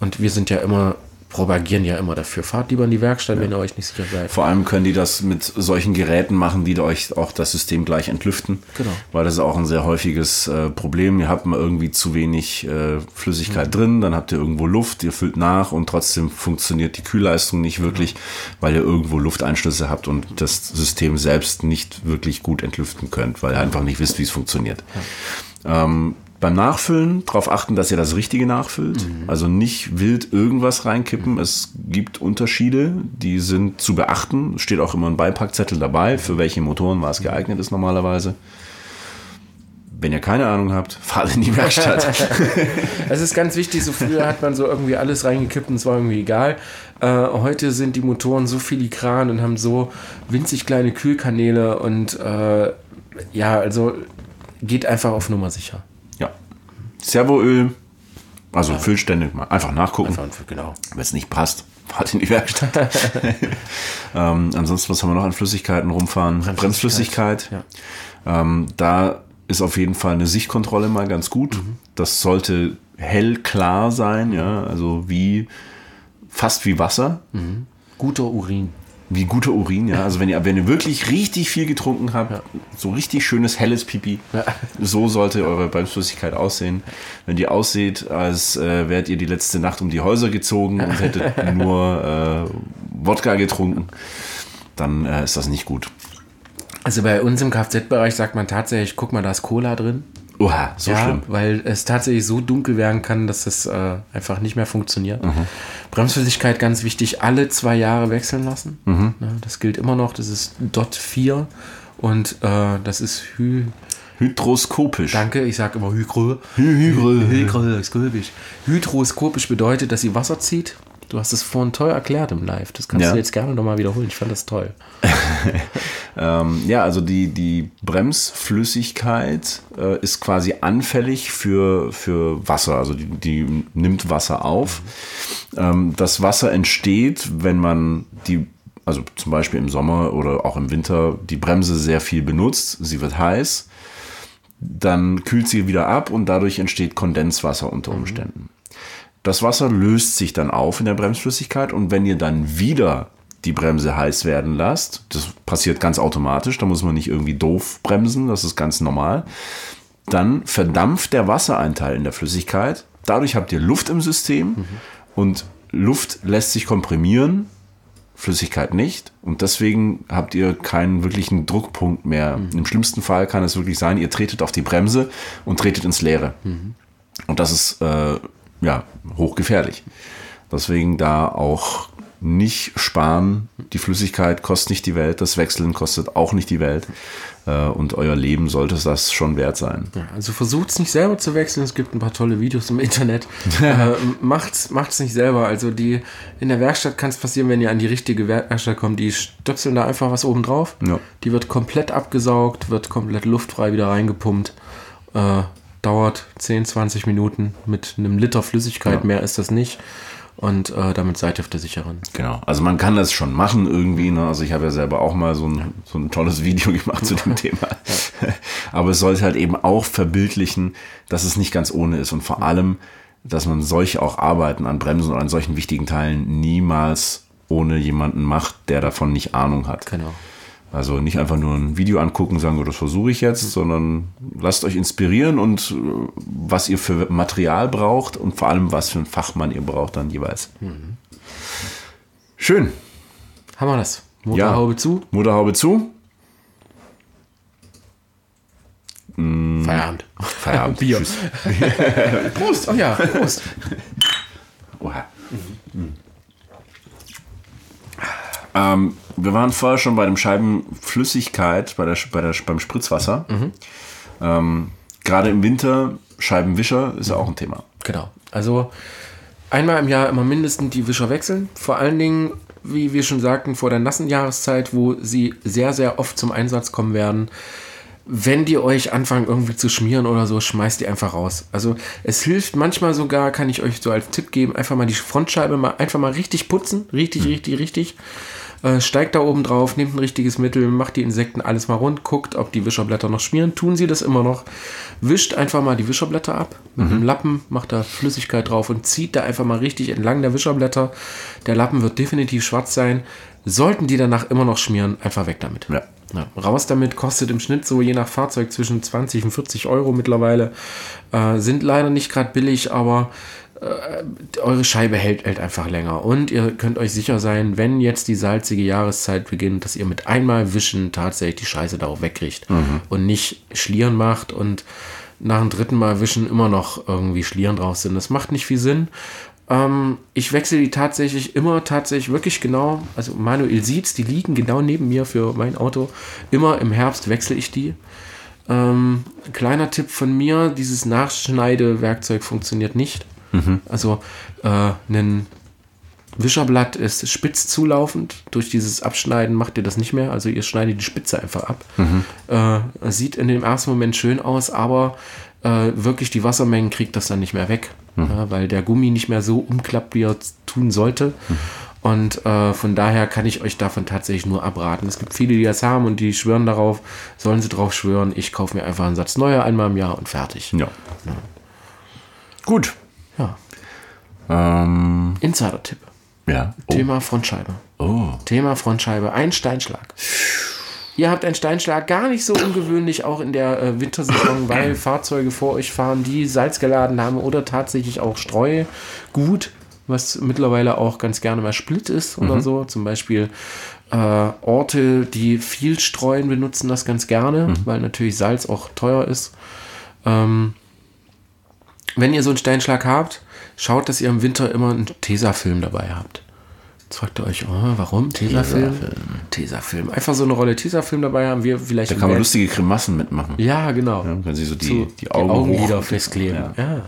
und wir sind ja immer propagieren ja immer dafür. Fahrt lieber in die Werkstatt, ja. wenn ihr euch nicht sicher seid. Vor allem können die das mit solchen Geräten machen, die euch auch das System gleich entlüften. Genau. Weil das ist auch ein sehr häufiges äh, Problem. Ihr habt mal irgendwie zu wenig äh, Flüssigkeit mhm. drin, dann habt ihr irgendwo Luft, ihr füllt nach und trotzdem funktioniert die Kühlleistung nicht wirklich, genau. weil ihr irgendwo Lufteinschlüsse habt und das System selbst nicht wirklich gut entlüften könnt, weil ihr einfach nicht wisst, wie es funktioniert. Ja. Ähm, beim Nachfüllen darauf achten, dass ihr das Richtige nachfüllt. Mhm. Also nicht wild irgendwas reinkippen. Mhm. Es gibt Unterschiede, die sind zu beachten. Steht auch immer ein Beipackzettel dabei, für welche Motoren was geeignet ist normalerweise. Wenn ihr keine Ahnung habt, fahrt in die Werkstatt. Es ist ganz wichtig, so früher hat man so irgendwie alles reingekippt und es war irgendwie egal. Äh, heute sind die Motoren so filigran und haben so winzig kleine Kühlkanäle und äh, ja, also geht einfach auf Nummer sicher. Servoöl, also ja. Füllstände, einfach nachgucken. Einfach, genau. Wenn es nicht passt, fahrt in die Werkstatt. ähm, ansonsten, was haben wir noch an Flüssigkeiten rumfahren? Bremsflüssigkeit. Ja. Ähm, da ist auf jeden Fall eine Sichtkontrolle mal ganz gut. Mhm. Das sollte hell klar sein, ja, also wie fast wie Wasser. Mhm. Guter Urin. Wie guter Urin, ja. Also wenn ihr, wenn ihr wirklich richtig viel getrunken habt, ja. so richtig schönes helles Pipi, ja. so sollte eure Bremsflüssigkeit aussehen. Wenn die aussieht, als äh, wärt ihr die letzte Nacht um die Häuser gezogen und hättet nur äh, Wodka getrunken, dann äh, ist das nicht gut. Also bei uns im Kfz-Bereich sagt man tatsächlich, guck mal, da ist Cola drin. Oha, so ja, schlimm. Weil es tatsächlich so dunkel werden kann, dass es äh, einfach nicht mehr funktioniert. Mhm. Bremsflüssigkeit ganz wichtig, alle zwei Jahre wechseln lassen. Mhm. Ja, das gilt immer noch, das ist DOT 4 und äh, das ist Hy Hydroskopisch. Danke, ich sage immer Hydro. Hydroskopisch. Hydroskopisch bedeutet, dass sie Wasser zieht Du hast es vorhin toll erklärt im Live. Das kannst ja. du jetzt gerne nochmal wiederholen. Ich fand das toll. ähm, ja, also die, die Bremsflüssigkeit äh, ist quasi anfällig für, für Wasser. Also die, die nimmt Wasser auf. Ähm, das Wasser entsteht, wenn man die, also zum Beispiel im Sommer oder auch im Winter, die Bremse sehr viel benutzt. Sie wird heiß. Dann kühlt sie wieder ab und dadurch entsteht Kondenswasser unter mhm. Umständen. Das Wasser löst sich dann auf in der Bremsflüssigkeit und wenn ihr dann wieder die Bremse heiß werden lasst, das passiert ganz automatisch, da muss man nicht irgendwie doof bremsen, das ist ganz normal, dann verdampft der Wassereinteil in der Flüssigkeit. Dadurch habt ihr Luft im System mhm. und Luft lässt sich komprimieren, Flüssigkeit nicht. Und deswegen habt ihr keinen wirklichen Druckpunkt mehr. Mhm. Im schlimmsten Fall kann es wirklich sein, ihr tretet auf die Bremse und tretet ins Leere. Mhm. Und das ist äh, ja, hochgefährlich. Deswegen da auch nicht sparen. Die Flüssigkeit kostet nicht die Welt, das Wechseln kostet auch nicht die Welt. Äh, und euer Leben sollte das schon wert sein. Ja, also versucht es nicht selber zu wechseln. Es gibt ein paar tolle Videos im Internet. äh, macht's, macht's nicht selber. Also die in der Werkstatt kann es passieren, wenn ihr an die richtige Werkstatt kommt, die stöpseln da einfach was oben drauf. Ja. Die wird komplett abgesaugt, wird komplett luftfrei wieder reingepumpt. Äh, dauert 10, 20 Minuten mit einem Liter Flüssigkeit, ja. mehr ist das nicht. Und äh, damit seid ihr auf der sicheren. Genau. Also man kann das schon machen irgendwie. Ne? Also ich habe ja selber auch mal so ein, so ein tolles Video gemacht zu dem Thema. Aber es sollte halt eben auch verbildlichen, dass es nicht ganz ohne ist. Und vor allem, dass man solche auch Arbeiten an Bremsen und an solchen wichtigen Teilen niemals ohne jemanden macht, der davon nicht Ahnung hat. Genau. Also nicht einfach nur ein Video angucken und sagen, oh, das versuche ich jetzt, sondern lasst euch inspirieren und äh, was ihr für Material braucht und vor allem, was für einen Fachmann ihr braucht dann jeweils. Mhm. Schön. Haben wir das? Motorhaube ja. zu? Motorhaube zu. Mm. Feierabend. Feierabend. Bier. Prost. Oh ja, Prost. Oha. Mhm. Ähm, wir waren vorher schon bei dem Scheibenflüssigkeit, bei der, bei der, beim Spritzwasser. Mhm. Ähm, Gerade im Winter, Scheibenwischer ist ja auch ein Thema. Genau. Also einmal im Jahr immer mindestens die Wischer wechseln. Vor allen Dingen, wie wir schon sagten, vor der nassen Jahreszeit, wo sie sehr, sehr oft zum Einsatz kommen werden. wenn die euch anfangen irgendwie zu schmieren oder so, schmeißt die einfach raus. Also es hilft manchmal sogar, kann ich euch so als Tipp geben, einfach mal die Frontscheibe mal einfach mal richtig putzen, richtig, mhm. richtig, richtig. Äh, steigt da oben drauf, nehmt ein richtiges Mittel, macht die Insekten alles mal rund, guckt, ob die Wischerblätter noch schmieren. Tun sie das immer noch. Wischt einfach mal die Wischerblätter ab mit mhm. einem Lappen, macht da Flüssigkeit drauf und zieht da einfach mal richtig entlang der Wischerblätter. Der Lappen wird definitiv schwarz sein. Sollten die danach immer noch schmieren, einfach weg damit. Ja. Ja, raus damit kostet im Schnitt so je nach Fahrzeug zwischen 20 und 40 Euro mittlerweile. Äh, sind leider nicht gerade billig, aber eure Scheibe hält, hält einfach länger. Und ihr könnt euch sicher sein, wenn jetzt die salzige Jahreszeit beginnt, dass ihr mit einmal Wischen tatsächlich die Scheiße darauf wegkriegt mhm. und nicht Schlieren macht und nach dem dritten Mal Wischen immer noch irgendwie Schlieren drauf sind. Das macht nicht viel Sinn. Ähm, ich wechsle die tatsächlich immer tatsächlich wirklich genau, also Manuel sieht's, die liegen genau neben mir für mein Auto. Immer im Herbst wechsle ich die. Ähm, kleiner Tipp von mir, dieses Nachschneidewerkzeug funktioniert nicht. Mhm. Also äh, ein Wischerblatt ist spitz zulaufend. Durch dieses Abschneiden macht ihr das nicht mehr. Also ihr schneidet die Spitze einfach ab. Mhm. Äh, sieht in dem ersten Moment schön aus, aber äh, wirklich die Wassermengen kriegt das dann nicht mehr weg mhm. ja, weil der Gummi nicht mehr so umklappt, wie er tun sollte. Mhm. Und äh, von daher kann ich euch davon tatsächlich nur abraten. Es gibt viele, die das haben und die schwören darauf, sollen sie drauf schwören. Ich kaufe mir einfach einen Satz neuer einmal im Jahr und fertig. Ja. ja. Gut. Ja. Ähm. Insider-Tipp. Ja. Oh. Thema Frontscheibe. Oh. Thema Frontscheibe. Ein Steinschlag. Ihr habt einen Steinschlag, gar nicht so ungewöhnlich, auch in der äh, Wintersaison, weil Fahrzeuge vor euch fahren, die Salz geladen haben oder tatsächlich auch Streu. Gut, was mittlerweile auch ganz gerne mal Split ist oder mhm. so. Zum Beispiel äh, Orte, die viel streuen, benutzen das ganz gerne, mhm. weil natürlich Salz auch teuer ist. Ähm, wenn ihr so einen Steinschlag habt, schaut, dass ihr im Winter immer einen Tesafilm dabei habt. Jetzt fragt ihr euch, oh, warum? Tesafilm? Tesafilm. Einfach so eine Rolle Tesafilm dabei haben wir vielleicht. Da kann man lustige Grimassen mitmachen. Ja, genau. Ja, wenn sie so die, so die Augen, die Augen wieder festkleben. Ja.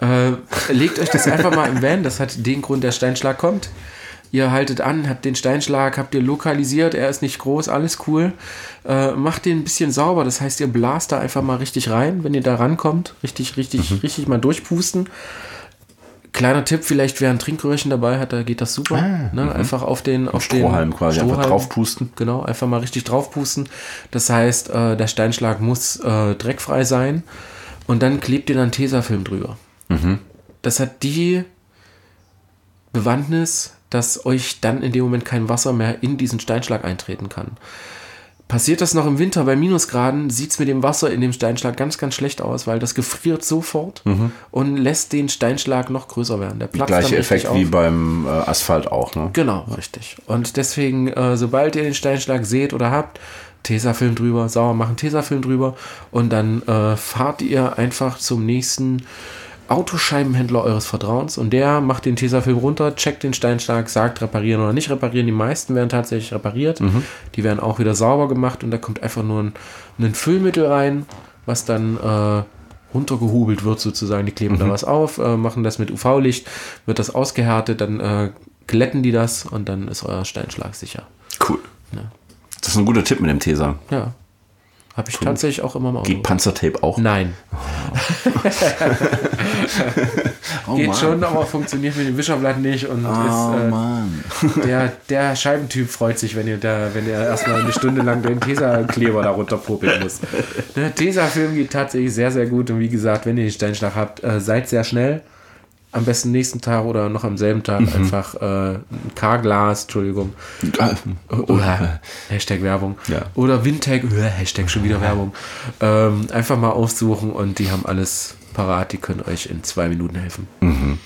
ja. Äh, legt euch das einfach mal im Van. Das hat den Grund, der Steinschlag kommt. Ihr haltet an, habt den Steinschlag, habt ihr lokalisiert, er ist nicht groß, alles cool. Äh, macht den ein bisschen sauber, das heißt, ihr blast da einfach mal richtig rein, wenn ihr da rankommt. Richtig, richtig, mhm. richtig mal durchpusten. Kleiner Tipp, vielleicht wer ein Trinkröhrchen dabei hat, da geht das super. Ah, ne? Mhm. Einfach auf den auf Strohhalm den quasi Strohhalm, einfach draufpusten. Genau, einfach mal richtig draufpusten. Das heißt, äh, der Steinschlag muss äh, dreckfrei sein und dann klebt ihr dann Tesafilm drüber. Mhm. Das hat die Bewandtnis, dass euch dann in dem Moment kein Wasser mehr in diesen Steinschlag eintreten kann. Passiert das noch im Winter bei Minusgraden, sieht es mit dem Wasser in dem Steinschlag ganz, ganz schlecht aus, weil das gefriert sofort mhm. und lässt den Steinschlag noch größer werden. Der platzt Gleiche Effekt auf. wie beim äh, Asphalt auch, ne? Genau, richtig. Und deswegen, äh, sobald ihr den Steinschlag seht oder habt, Tesafilm drüber, sauer machen, Tesafilm drüber und dann äh, fahrt ihr einfach zum nächsten Autoscheibenhändler eures Vertrauens und der macht den Tesafilm runter, checkt den Steinschlag, sagt reparieren oder nicht reparieren. Die meisten werden tatsächlich repariert. Mhm. Die werden auch wieder sauber gemacht und da kommt einfach nur ein, ein Füllmittel rein, was dann äh, runtergehubelt wird sozusagen. Die kleben mhm. da was auf, äh, machen das mit UV-Licht, wird das ausgehärtet, dann äh, glätten die das und dann ist euer Steinschlag sicher. Cool. Ja. Das ist ein guter Tipp mit dem Tesa. Ja. Habe ich cool. tatsächlich auch immer mal. Geht Panzertape auch? Nein. oh, Geht Mann. schon, aber funktioniert mit dem Wischerblatt nicht. Und oh, ist, äh, der, der Scheibentyp freut sich, wenn ihr da, wenn ihr erstmal eine Stunde lang den Tesa-Kleber darunter popeln muss. Der Tesa-Film geht tatsächlich sehr, sehr gut. Und wie gesagt, wenn ihr den Steinschlag habt, äh, seid sehr schnell am besten nächsten Tag oder noch am selben Tag mhm. einfach äh, ein K-Glas, Entschuldigung. Oder Hashtag Werbung. Ja. Oder Windtag, Hashtag schon wieder Werbung. Ähm, einfach mal aufsuchen und die haben alles parat, die können euch in zwei Minuten helfen. Mhm.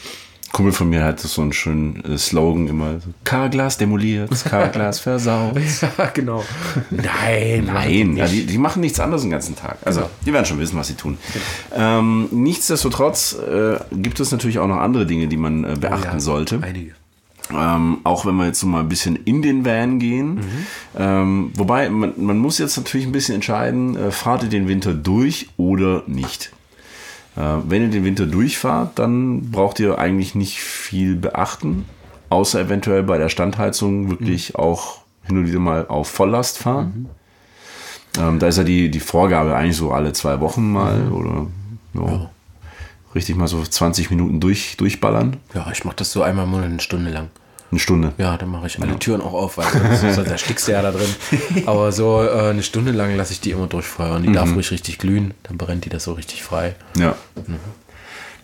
Kumpel von mir hat so einen schönen äh, Slogan immer: K-Glas demoliert, K-Glas versaut. ja, genau. Nein, nein. Ja, die, die, machen nichts anderes den ganzen Tag. Also, genau. die werden schon wissen, was sie tun. Genau. Ähm, nichtsdestotrotz äh, gibt es natürlich auch noch andere Dinge, die man äh, beachten oh ja, sollte. Einige. Ähm, auch wenn wir jetzt so mal ein bisschen in den Van gehen. Mhm. Ähm, wobei, man, man, muss jetzt natürlich ein bisschen entscheiden, äh, fahrt ihr den Winter durch oder nicht. Äh, wenn ihr den Winter durchfahrt, dann braucht ihr eigentlich nicht viel beachten, außer eventuell bei der Standheizung wirklich mhm. auch hin und wieder mal auf Volllast fahren. Ähm, da ist ja die, die Vorgabe eigentlich so alle zwei Wochen mal Mhm. oder so. richtig mal so 20 Minuten durch, durchballern. Ja, ich mache das so einmal im Monat eine Stunde lang. Eine Stunde. Ja, dann mache ich alle Türen auch auf, weil sonst, sonst erstickst du ja da drin. Aber so äh, eine Stunde lang lasse ich die immer durchfeuern. Die darf ruhig richtig glühen, dann brennt die das so richtig frei. Ja.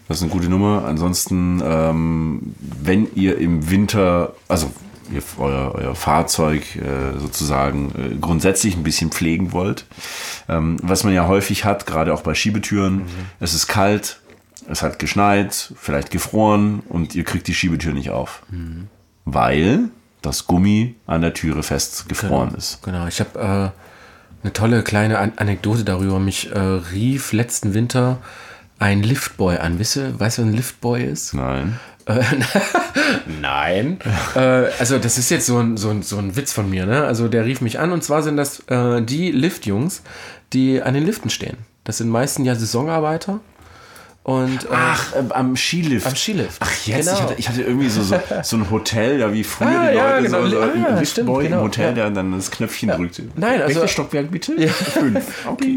Das ist eine gute Nummer. Ansonsten, ähm, wenn ihr im Winter, also ihr, euer, euer Fahrzeug äh, sozusagen äh, grundsätzlich ein bisschen pflegen wollt, ähm, was man ja häufig hat, gerade auch bei Schiebetüren, es ist kalt, es hat geschneit, vielleicht gefroren und ihr kriegt die Schiebetür nicht auf. Weil das Gummi an der Türe fest gefroren ist. Genau, ich habe äh, eine tolle kleine An Anekdote darüber. Mich äh, rief letzten Winter ein Liftboy an. Wisst ihr, weißt du, was ein Liftboy ist? Nein. Nein. äh, also das ist jetzt so ein, so, ein, so ein Witz von mir. Ne? Also der rief mich an und zwar sind das äh, die Liftjungs, die an den Liften stehen. Das sind meistens ja Saisonarbeiter. Und, äh, Ach, äh, am Skilift. Am Skilift. Ach, jetzt. Genau. Ich, hatte, ich hatte irgendwie so, so, so ein Hotel, ja, wie früher Ah, die ja, Leute genau. so, so Ah, ja, Liftboy stimmt, im genau, Hotel, ja. der dann das Knöpfchen drückte. Nein, also- Welches Stockwerk bitte? Fünf. Okay.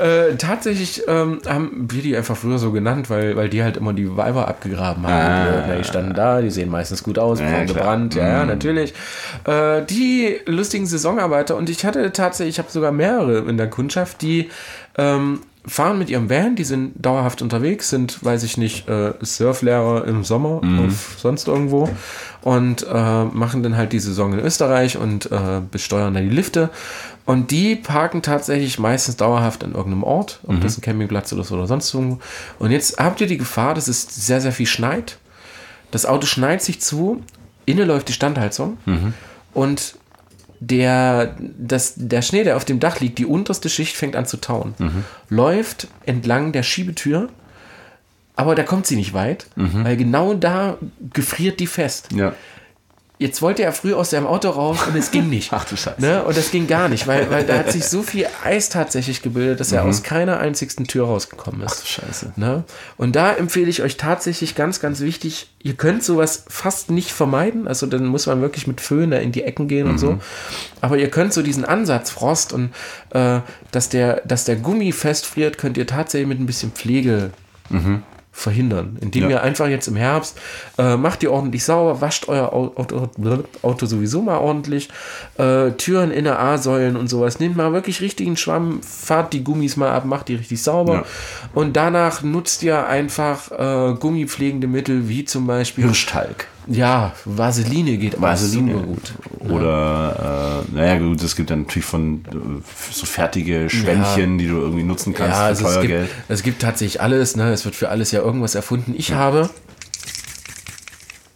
Äh, tatsächlich ähm, haben wir die einfach früher so genannt, weil, weil die halt immer die Weiber abgegraben haben. Ah. die, die standen da, die sehen meistens gut aus, Ja. Mhm. gebrannt, ja, ja, natürlich. Äh, die lustigen Saisonarbeiter und ich hatte tatsächlich, ich habe sogar mehrere in der Kundschaft, die ähm, fahren mit ihrem Van, die sind dauerhaft unterwegs, sind, weiß ich nicht, äh, Surflehrer im Sommer Mhm. sonst irgendwo und äh, machen dann halt die Saison in Österreich und äh, besteuern dann die Lifte. Und die parken tatsächlich meistens dauerhaft an irgendeinem Ort, ob das ein Campingplatz ist oder sonst irgendwo. Und jetzt habt ihr die Gefahr, dass es sehr, sehr viel schneit. Das Auto schneit sich zu, innen läuft die Standheizung und der, das, der Schnee, der auf dem Dach liegt, die unterste Schicht fängt an zu tauen. Läuft entlang der Schiebetür, aber da kommt sie nicht weit, weil genau da gefriert die fest. Ja. Jetzt wollte er früh aus seinem Auto raus und es ging nicht. Ach du Scheiße. Ne? Und das ging gar nicht, weil, weil da hat sich so viel Eis tatsächlich gebildet, dass er aus keiner einzigsten Tür rausgekommen ist. Mhm. Ach du Scheiße. Ne? Und da empfehle ich euch tatsächlich ganz, ganz wichtig, ihr könnt sowas fast nicht vermeiden. Also dann muss man wirklich mit Föhn da in die Ecken gehen und so. Mhm. Aber ihr könnt so diesen Ansatz Frost und äh, dass, der, dass der Gummi festfriert, könnt ihr tatsächlich mit ein bisschen Pflege verhindern. Indem Ja. ihr einfach jetzt im Herbst äh, macht ihr ordentlich sauber, wascht euer Au- Auto, Auto sowieso mal ordentlich, äh, Türen, Inner A-Säulen und sowas. Nehmt mal wirklich richtigen Schwamm, fahrt die Gummis mal ab, macht die richtig sauber. Ja. Und danach nutzt ihr einfach äh, gummipflegende Mittel, wie zum Beispiel, Hirschtalg. Ja, Vaseline geht auch Vaseline. super gut. Oder, äh, naja, gut, es gibt dann natürlich von äh, so fertige Schwämmchen, die du irgendwie nutzen kannst Ja, für also teuer es, gibt, Geld. es gibt tatsächlich alles, ne? Es wird für alles ja irgendwas erfunden. Ich habe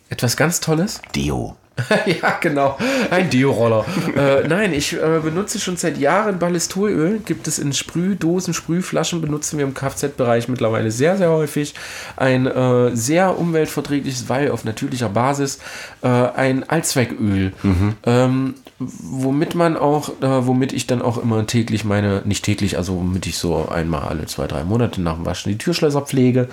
etwas ganz Tolles. Deo. ja, genau. Ein Deo-Roller. äh, nein, ich äh, benutze schon seit Jahren Ballistolöl. Gibt es in Sprühdosen, Sprühflaschen, benutzen wir im Kfz-Bereich mittlerweile sehr, sehr häufig. Ein äh, sehr umweltverträgliches, weil auf natürlicher Basis äh, ein Allzwecköl. Ähm, womit man auch, äh, womit ich dann auch immer täglich meine, nicht täglich, also womit ich so einmal alle zwei, drei Monate nach dem Waschen die Türschlösser pflege.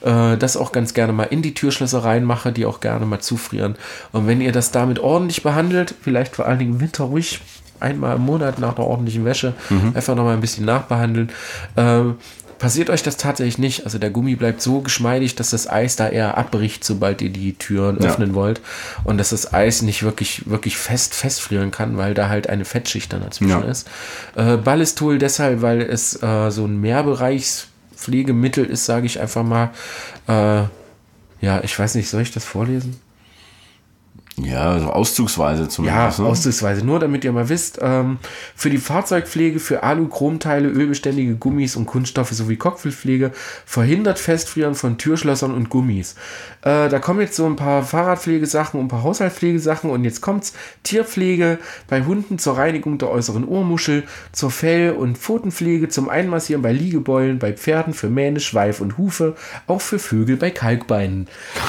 Äh, das auch ganz gerne mal in die Türschlösser reinmache, die auch gerne mal zufrieren. Und wenn ihr das damit ordentlich behandelt, vielleicht vor allen Dingen im Winter ruhig einmal im Monat nach einer ordentlichen Wäsche einfach nochmal ein bisschen nachbehandeln. Ähm, passiert euch das tatsächlich nicht. Also der Gummi bleibt so geschmeidig, dass das Eis da eher abbricht, sobald ihr die Türen Ja. öffnen wollt. Und dass das Eis nicht wirklich, wirklich fest festfrieren kann, weil da halt eine Fettschicht dann dazwischen Ja. ist. Äh, Ballistol deshalb, weil es äh, so ein Mehrbereichspflegemittel ist, sage ich einfach mal. Äh, ja, ich weiß nicht, soll ich das vorlesen? Ja, so auszugsweise Ja, zumindest. ne? auszugsweise. Nur damit ihr mal wisst, ähm, für die Fahrzeugpflege, für Alu, Chromteile, ölbeständige Gummis und Kunststoffe sowie Cockpitpflege verhindert Festfrieren von Türschlössern und Gummis. Äh, da kommen jetzt so ein paar Fahrradpflegesachen und ein paar Haushaltspflegesachen und jetzt kommt's Tierpflege bei Hunden zur Reinigung der äußeren Ohrmuschel, zur Fell- und Pfotenpflege, zum Einmassieren bei Liegebeulen, bei Pferden für Mähne, Schweif und Hufe, auch für Vögel bei Kalkbeinen.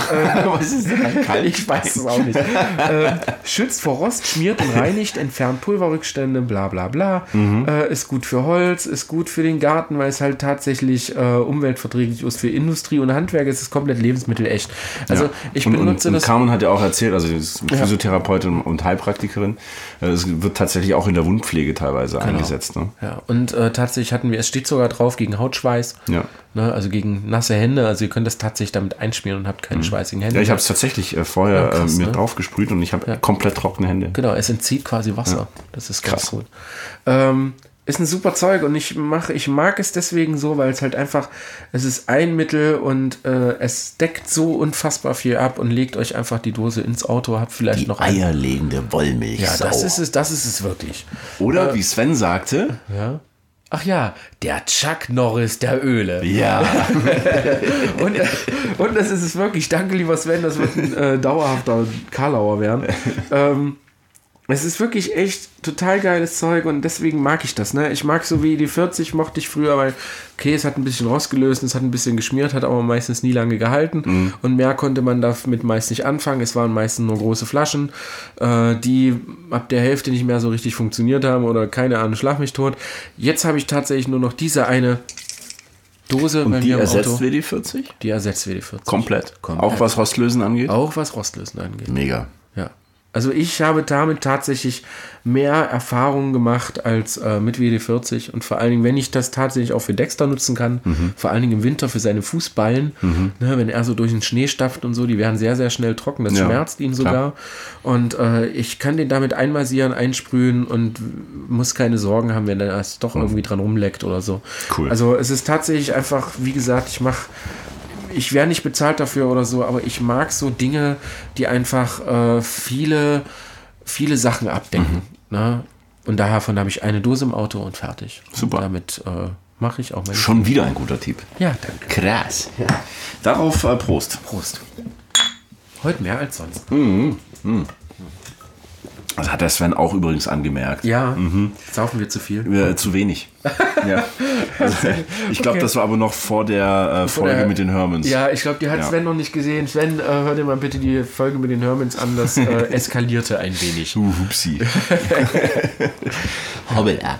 Was ist denn ein Ich weiß es auch nicht. Äh, schützt vor Rost, schmiert und reinigt, entfernt Pulverrückstände, bla bla bla. Mhm. Äh, ist gut für Holz, ist gut für den Garten, weil es halt tatsächlich äh, umweltverträglich ist für Industrie und Handwerk. Es ist komplett lebensmittelecht. Also Ja. ich und, benutze und, das. Und Carmen hat ja auch erzählt, also ist Physiotherapeutin und Heilpraktikerin. äh, Es wird tatsächlich auch in der Wundpflege teilweise Genau. eingesetzt. Ne? Ja, und äh, tatsächlich hatten wir, es steht sogar drauf gegen Hautschweiß, Ja. Ne, also gegen nasse Hände. Also ihr könnt das tatsächlich damit einschmieren und habt keine schweißigen Hände. Mhm. Ja, ich habe es tatsächlich äh, vorher Ja, krass, äh, mir ne? drauf gesprüht und ich habe komplett trockene Hände. Genau, es entzieht quasi Wasser. Das ist ganz Krass. gut. Ähm, ist ein super Zeug und ich mache, ich mag es deswegen so, weil es halt einfach, es ist ein Mittel und äh, es deckt so unfassbar viel ab und legt euch einfach die Dose ins Auto, habt vielleicht noch ein. eierlegende Wollmilch. Ja, das ist es, das ist es wirklich. Oder wie Sven sagte, Ja. Ach ja, der Chuck Norris der Öle. ja, Und, und das ist es wirklich. Danke, lieber Sven, das wird ein äh, dauerhafter Karlauer werden. ähm, es ist wirklich echt total geiles Zeug und deswegen mag ich das. Ne? Ich mag so wie die 40 mochte ich früher, weil, okay, es hat ein bisschen rausgelöst, es hat ein bisschen geschmiert, hat aber meistens nie lange gehalten und mehr konnte man damit meist nicht anfangen. Es waren meistens nur große Flaschen, äh, die ab der Hälfte nicht mehr so richtig funktioniert haben oder keine Ahnung, schlag mich tot. Jetzt habe ich tatsächlich nur noch diese eine Dose bei die ersetzt Auto. WD-40? Die ersetzt WD-40. Komplett. Komplett. Auch was Rostlösen angeht? Auch was Rostlösen angeht. Mega. Also ich habe damit tatsächlich mehr Erfahrungen gemacht als äh, mit WD-40 und vor allen Dingen, wenn ich das tatsächlich auch für Dexter nutzen kann, vor allen Dingen im Winter für seine Fußballen, ne, wenn er so durch den Schnee stapft und so, die werden sehr, sehr schnell trocken, das Ja, schmerzt ihn sogar. und äh, ich kann den damit einmassieren, einsprühen und muss keine Sorgen haben, wenn er erst doch irgendwie dran rumleckt oder so. Cool. Also es ist tatsächlich einfach, wie gesagt, ich mache ich wäre nicht bezahlt dafür oder so, aber ich mag so Dinge, die einfach äh, viele, viele Sachen abdecken. Ne? Und davon habe ich eine Dose im Auto und fertig. Super. Und damit äh, mache ich auch meine. Schon wieder ein guter Tipp. Ja, danke. Krass. Darauf äh, Prost. Prost. Heute mehr als sonst. Das hat der Sven auch übrigens angemerkt. Ja, saufen wir zu viel. Äh, zu wenig. ja. also, ich glaube, Okay. das war aber noch vor der äh, Folge der- mit den Hermans. Ja, ich glaube, die hat Ja. Sven noch nicht gesehen. Sven, äh, hör dir mal bitte die Folge mit den Hermans an. Das äh, eskalierte ein wenig. Uh, hupsi. Hoppala.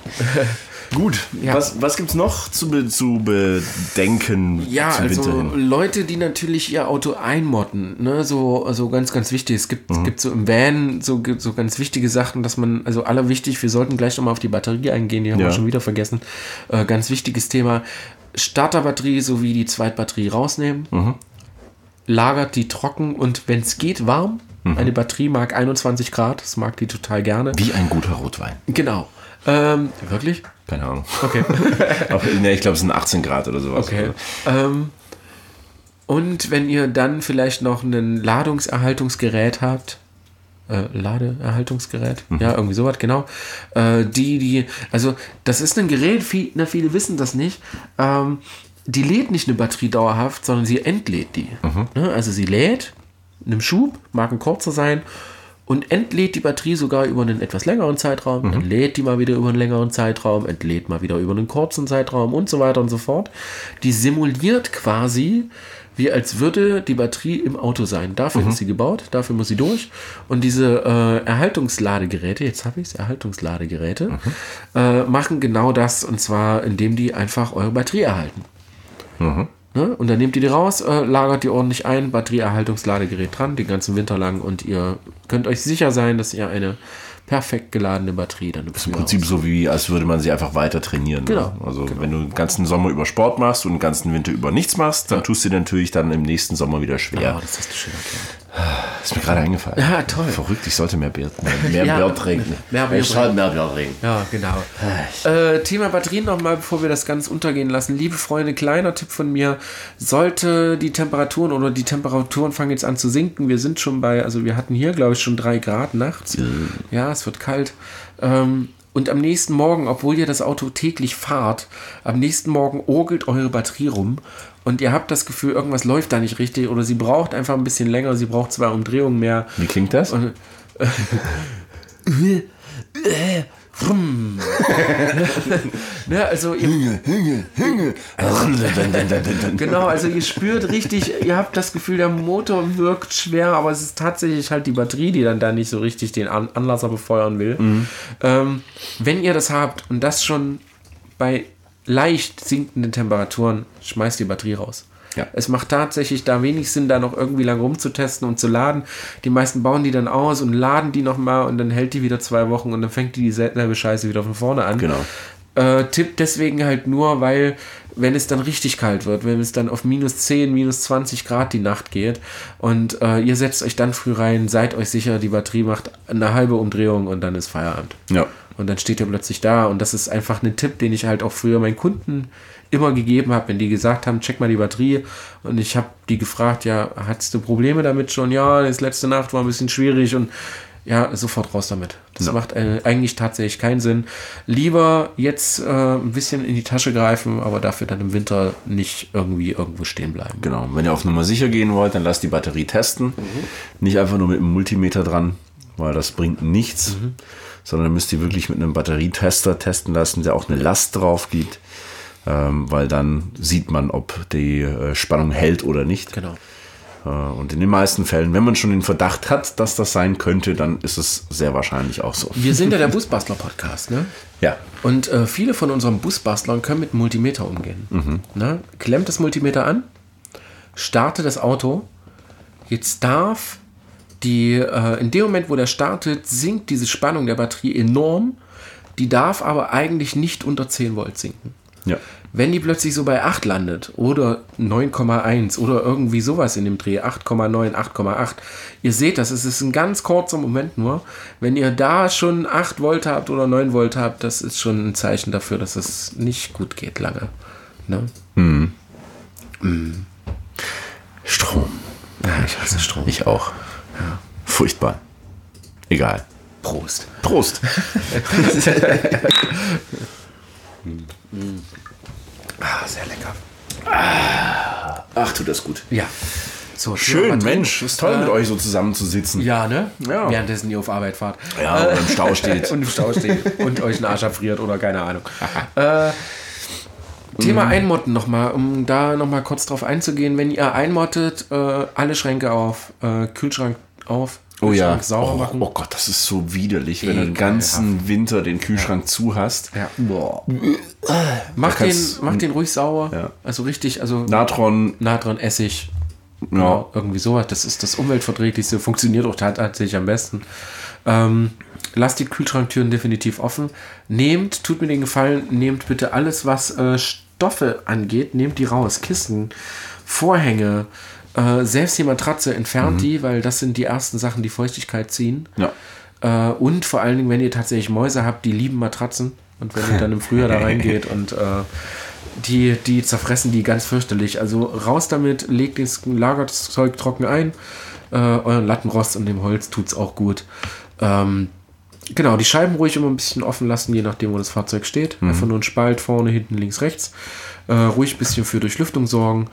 Gut, Ja. was, was gibt es noch zu, be zu bedenken Ja, also hin? Leute, die natürlich ihr Auto einmotten, ne, so also ganz, ganz wichtig. Es Mhm. gibt, es gibt so im Van so, so ganz wichtige Sachen, dass man, also allerwichtig, wir sollten gleich nochmal auf die Batterie eingehen, die haben Ja. wir schon wieder vergessen. Äh, ganz wichtiges Thema. Starterbatterie sowie die Zweitbatterie rausnehmen. Mhm. Lagert die trocken und wenn es geht, warm. Mhm. Eine Batterie mag 21 Grad, das mag die total gerne. Wie ein guter Rotwein. Genau. Ähm, wirklich? Keine Ahnung. Okay. Nee, ich glaube, es sind 18 Grad oder sowas. Okay. Ähm, und wenn ihr dann vielleicht noch ein Ladungserhaltungsgerät habt, äh, Ladeerhaltungsgerät, ja, irgendwie sowas, genau. Äh, die, die, also das ist ein Gerät, viel, na, viele wissen das nicht. Ähm, die lädt nicht eine Batterie dauerhaft, sondern sie entlädt die. Ne? Also sie lädt in einem Schub, mag ein kurzer sein, und entlädt die Batterie sogar über einen etwas längeren Zeitraum, dann lädt die mal wieder über einen längeren Zeitraum, entlädt mal wieder über einen kurzen Zeitraum und so weiter und so fort. Die simuliert quasi, wie als würde die Batterie im Auto sein. Dafür ist sie gebaut, dafür muss sie durch. Und diese äh, Erhaltungsladegeräte, jetzt habe ich es, Erhaltungsladegeräte, äh, machen genau das und zwar, indem die einfach eure Batterie erhalten. Ne? Und dann nehmt ihr die raus, äh, lagert die ordentlich ein, Batterieerhaltungsladegerät dran, den ganzen Winter lang und ihr könnt euch sicher sein, dass ihr eine perfekt geladene Batterie dann Im Prinzip so wie, als würde man sie einfach weiter trainieren. ne? Genau, Also wenn du den ganzen Sommer über Sport machst und den ganzen Winter über nichts machst, dann tust du dir natürlich dann im nächsten Sommer wieder schwer. Ja, das hast du schön erklärt. Ist mir gerade eingefallen. Ja, toll. Verrückt, ich sollte mehr Bier, mehr, mehr Ja, Bier trinken. mehr Bier ich sollte mehr Bier trinken. Ja, genau. Äh, Thema Batterien nochmal, bevor wir das ganz untergehen lassen. Liebe Freunde, kleiner Tipp von mir. Sollte die Temperaturen oder die Temperaturen fangen jetzt an zu sinken. Wir sind schon bei, also wir hatten hier, glaube ich, schon drei Grad nachts. Ja, es wird kalt. Ähm, und am nächsten Morgen, obwohl ihr das Auto täglich fahrt, am nächsten Morgen orgelt eure Batterie rum und ihr habt das Gefühl, irgendwas läuft da nicht richtig oder sie braucht einfach ein bisschen länger, sie braucht zwei Umdrehungen mehr. Wie klingt das? ne, also ihr, Hänge, Hänge. genau, also ihr spürt richtig, ihr habt das Gefühl, der Motor wirkt schwer, aber es ist tatsächlich halt die Batterie, die dann da nicht so richtig den An Anlasser befeuern will. Ähm, wenn ihr das habt und das schon bei leicht sinkenden Temperaturen, schmeißt die Batterie raus. Ja. Es macht tatsächlich da wenig Sinn, da noch irgendwie lang rumzutesten und zu laden. Die meisten bauen die dann aus und laden die nochmal und dann hält die wieder zwei Wochen und dann fängt die dieselbe Scheiße wieder von vorne an. Genau. Äh, Tipp deswegen halt nur, weil wenn es dann richtig kalt wird, wenn es dann auf minus 10, minus 20 Grad die Nacht geht und äh, ihr setzt euch dann früh rein, seid euch sicher, die Batterie macht eine halbe Umdrehung und dann ist Feierabend. Ja. Und dann steht ihr plötzlich da und das ist einfach ein Tipp, den ich halt auch früher meinen Kunden immer gegeben habe, wenn die gesagt haben, check mal die Batterie und ich habe die gefragt, ja, hattest du Probleme damit schon? Ja, das letzte Nacht war ein bisschen schwierig und ja, sofort raus damit. Das Ja. macht äh, eigentlich tatsächlich keinen Sinn. Lieber jetzt äh, ein bisschen in die Tasche greifen, aber dafür dann im Winter nicht irgendwie irgendwo stehen bleiben. Genau. Wenn ihr auf Nummer sicher gehen wollt, dann lasst die Batterie testen. Nicht einfach nur mit einem Multimeter dran, weil das bringt nichts. Sondern müsst ihr wirklich mit einem Batterietester testen lassen, der auch eine Last drauf gibt. Ähm, weil dann sieht man, ob die äh, Spannung hält oder nicht. Genau. Äh, und in den meisten Fällen, wenn man schon den Verdacht hat, dass das sein könnte, dann ist es sehr wahrscheinlich auch so. Wir sind ja der Busbastler-Podcast, ne? Ja. Und äh, viele von unseren Busbastlern können mit Multimeter umgehen. Ne? Klemmt das Multimeter an, starte das Auto. Jetzt darf die, äh, in dem Moment, wo der startet, sinkt diese Spannung der Batterie enorm. Die darf aber eigentlich nicht unter 10 Volt sinken. Ja. Wenn die plötzlich so bei 8 landet oder 9,1 oder irgendwie sowas in dem Dreh, 8,9, 8,8, ihr seht das, es ist ein ganz kurzer Moment nur. Wenn ihr da schon 8 Volt habt oder 9 Volt habt, das ist schon ein Zeichen dafür, dass es nicht gut geht lange. Ne? Strom. Ja, ich hasse Strom. Ich auch. Furchtbar. Egal. Prost. Prost. Ah, sehr lecker. Ach, tut das gut. Ja. So, Schön. Mensch. Ist toll, mit euch so zusammenzusitzen. Ja, ne? Ja. Währenddessen ihr auf Arbeit fahrt. Ja, oder im Stau steht. und im Stau steht und euch einen Arsch abfriert oder keine Ahnung. äh, Thema Mhm. Einmotten nochmal, um da nochmal kurz drauf einzugehen. Wenn ihr einmottet, äh, alle Schränke auf, äh, Kühlschrank auf, Oh ja. Sauber oh, machen. oh Gott, das ist so widerlich, wenn du den ganzen Winter den Kühlschrank zu hast. Ja. Mach, Da den, mach den ruhig sauer. Ja. Also richtig, also Natron, Natron, Essig, ja, Genau, irgendwie sowas. Das ist das umweltverträglichste, funktioniert auch tat- tatsächlich am besten. Ähm, lasst die Kühlschranktüren definitiv offen. Nehmt, tut mir den Gefallen, nehmt bitte alles, was äh, Stoffe angeht, nehmt die raus. Kissen, Vorhänge, äh, selbst die Matratze, entfernt die, weil das sind die ersten Sachen, die Feuchtigkeit ziehen. ja. Äh, und vor allen Dingen, wenn ihr tatsächlich Mäuse habt, die lieben Matratzen. Und wenn ihr dann im Frühjahr da reingeht und äh, die, die zerfressen die ganz fürchterlich. Also raus damit, legt das Lagerzeug trocken ein. Äh, euren Lattenrost und dem Holz tut's auch gut. Ähm, genau, die Scheiben ruhig immer ein bisschen offen lassen, je nachdem, wo das Fahrzeug steht. Einfach nur ein Spalt vorne, hinten, links, rechts. Äh, ruhig ein bisschen für Durchlüftung sorgen.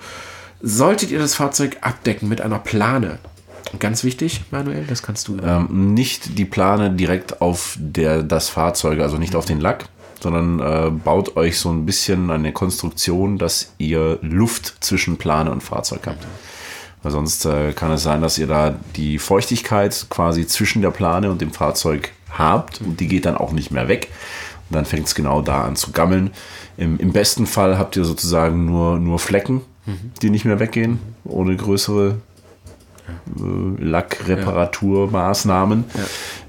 Solltet ihr das Fahrzeug abdecken mit einer Plane, ganz wichtig, Manuel, das kannst du. Ähm, nicht die Plane direkt auf der, das Fahrzeug, also nicht auf den Lack, sondern äh, baut euch so ein bisschen eine Konstruktion, dass ihr Luft zwischen Plane und Fahrzeug habt. Weil sonst äh, kann es sein, dass ihr da die Feuchtigkeit quasi zwischen der Plane und dem Fahrzeug habt und die geht dann auch nicht mehr weg. Und dann fängt es genau da an zu gammeln. Im, Im besten Fall habt ihr sozusagen nur, nur Flecken, die nicht mehr weggehen, ohne größere äh, Lackreparaturmaßnahmen.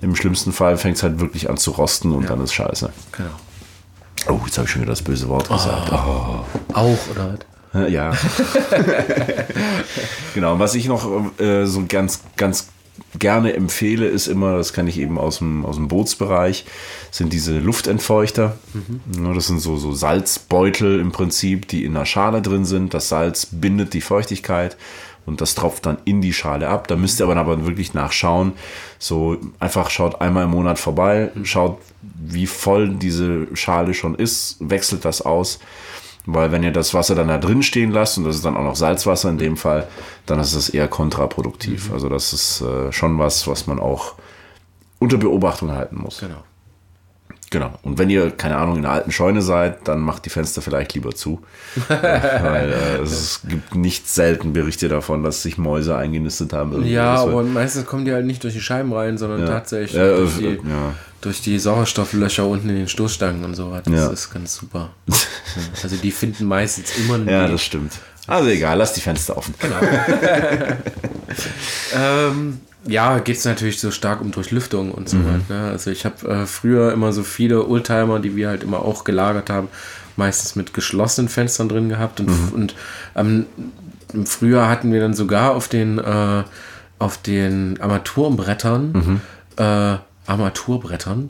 Im schlimmsten Fall fängt es halt wirklich an zu rosten und dann ist scheiße. Genau. Oh, jetzt habe ich schon wieder das böse Wort gesagt. Auch, oder? was? Ja. genau, was ich noch äh, so ganz, ganz gerne empfehle, ist immer, das kann ich eben aus dem, aus dem Bootsbereich, sind diese Luftentfeuchter. Ja, Das sind so, so Salzbeutel im Prinzip, die in einer Schale drin sind. Das Salz bindet die Feuchtigkeit und das tropft dann in die Schale ab. Da müsst ihr aber, aber wirklich nachschauen. So einfach schaut einmal im Monat vorbei, schaut, wie voll diese Schale schon ist, wechselt das aus. Weil wenn ihr das Wasser dann da drin stehen lasst, und das ist dann auch noch Salzwasser in dem Fall, dann ist das eher kontraproduktiv. Also das ist äh, schon was, was man auch unter Beobachtung halten muss. Genau. Genau. Und wenn ihr, keine Ahnung, in einer alten Scheune seid, dann macht die Fenster vielleicht lieber zu. Weil äh, es gibt nicht selten Berichte davon, dass sich Mäuse eingenistet haben. Ja, und meistens kommen die halt nicht durch die Scheiben rein, sondern Ja. tatsächlich Ja, durch, äh, die, ja. durch die Sauerstofflöcher unten in den Stoßstangen und so weiter. Das Ja. ist ganz super. Also die finden meistens immer einen ja, Weg. das stimmt. Also egal, lasst die Fenster offen. Genau. Ähm, ja, geht es natürlich so stark um Durchlüftung und so weiter. Ne? Also ich habe äh, früher immer so viele Oldtimer, die wir halt immer auch gelagert haben, meistens mit geschlossenen Fenstern drin gehabt. Und, und ähm, im Frühjahr hatten wir dann sogar auf den, äh, auf den Armaturenbrettern, äh, Armaturbrettern,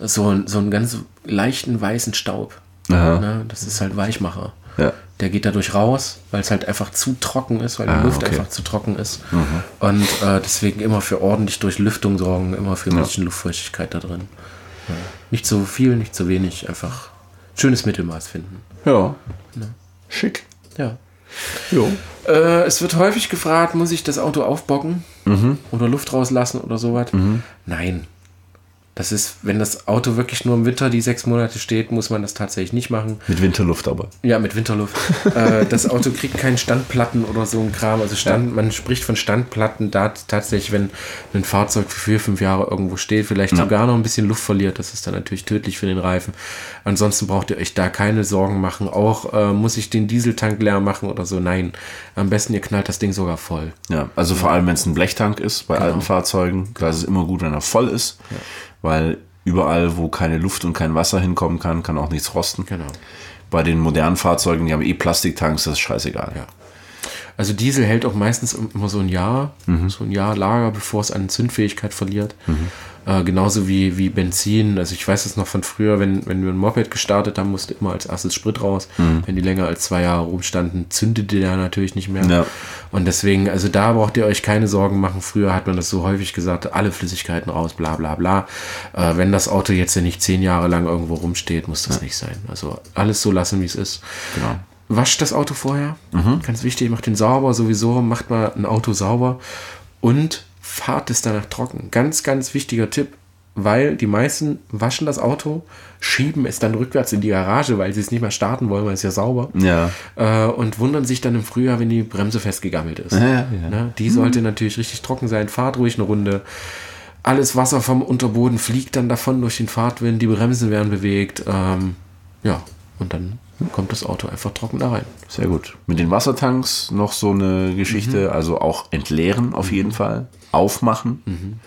so, so einen ganz leichten weißen Staub. Ne? Das ist halt Weichmacher. Ja. Der geht dadurch raus, weil es halt einfach zu trocken ist, weil die Ah, Luft okay. einfach zu trocken ist. Und äh, deswegen immer für ordentlich Durchlüftung sorgen, immer für ein Ja. bisschen Luftfeuchtigkeit da drin. Ja. Nicht zu viel, nicht zu wenig, einfach schönes Mittelmaß finden. Ja. Schick. Ja. Jo. Äh, es wird häufig gefragt, muss ich das Auto aufbocken Mhm. oder Luft rauslassen oder sowas? Nein. Das ist, wenn das Auto wirklich nur im Winter die sechs Monate steht, muss man das tatsächlich nicht machen. Mit Winterluft aber. Ja, mit Winterluft. äh, das Auto kriegt keinen Standplatten oder so ein Kram. Also Stand, man spricht von Standplatten da tatsächlich, wenn ein Fahrzeug für vier, fünf Jahre irgendwo steht, vielleicht sogar noch ein bisschen Luft verliert. Das ist dann natürlich tödlich für den Reifen. Ansonsten braucht ihr euch da keine Sorgen machen. Auch äh, muss ich den Dieseltank leer machen oder so. Nein. Am besten ihr knallt das Ding sogar voll. Ja, also vor allem, wenn es ein Blechtank ist, bei alten Fahrzeugen, da ist es immer gut, wenn er voll ist, weil überall, wo keine Luft und kein Wasser hinkommen kann, kann auch nichts rosten. Genau. Bei den modernen Fahrzeugen, die haben eh Plastiktanks, das ist scheißegal. Ja. Also Diesel hält auch meistens immer so ein Jahr, Mhm. so ein Jahr Lager, bevor es an Zündfähigkeit verliert. Äh, genauso wie, wie Benzin. Also ich weiß es noch von früher, wenn, wenn wir ein Moped gestartet haben, musste immer als erstes Sprit raus. Wenn die länger als zwei Jahre rumstanden, zündete der natürlich nicht mehr. Mhm. Ja. Und deswegen, also da braucht ihr euch keine Sorgen machen. Früher hat man das so häufig gesagt, alle Flüssigkeiten raus, bla bla bla. Äh, wenn das Auto jetzt ja nicht zehn Jahre lang irgendwo rumsteht, muss das nicht sein. Also alles so lassen, wie es ist. Genau. Wascht das Auto vorher. Ganz wichtig, macht den sauber sowieso, macht mal ein Auto sauber und fahrt es danach trocken. Ganz, ganz wichtiger Tipp, weil die meisten waschen das Auto, schieben es dann rückwärts in die Garage, weil sie es nicht mehr starten wollen, weil es ja sauber. Ja. Äh, und wundern sich dann im Frühjahr, wenn die Bremse festgegammelt ist. Ja, ja. Ne? Die sollte natürlich richtig trocken sein. Fahrt ruhig eine Runde. Alles Wasser vom Unterboden fliegt dann davon durch den Fahrtwind, die Bremsen werden bewegt. Ähm, ja, und dann kommt das Auto einfach trocken da rein. Sehr gut. Mit den Wassertanks noch so eine Geschichte, also auch entleeren auf jeden Fall, aufmachen.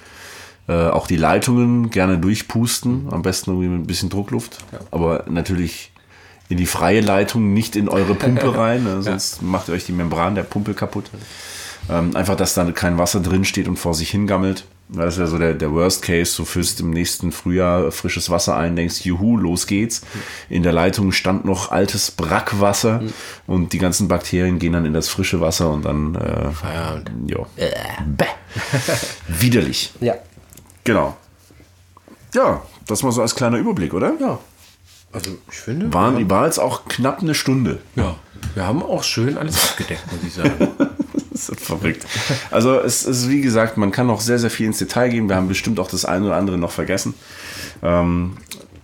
Äh, auch die Leitungen gerne durchpusten, am besten irgendwie mit ein bisschen Druckluft. Aber natürlich in die freie Leitung, nicht in eure Pumpe rein, ne? sonst macht ihr euch die Membran der Pumpe kaputt. Ähm, einfach, dass da kein Wasser drin steht und vor sich hingammelt. Das ist ja so der, der Worst Case. Du füllst im nächsten Frühjahr frisches Wasser ein, denkst, juhu, los geht's. In der Leitung stand noch altes Brackwasser und die ganzen Bakterien gehen dann in das frische Wasser und dann, äh, Feierabend. ja. Bäh. Widerlich. Ja. Genau. Ja, das mal so als kleiner Überblick, oder? Ja. Also ich finde. War, war jetzt auch knapp eine Stunde. ja. Wir haben auch schön alles abgedeckt, muss ich sagen. Das ist verrückt. Also es ist, wie gesagt, man kann noch sehr, sehr viel ins Detail gehen. Wir haben bestimmt auch das eine oder andere noch vergessen. Ähm,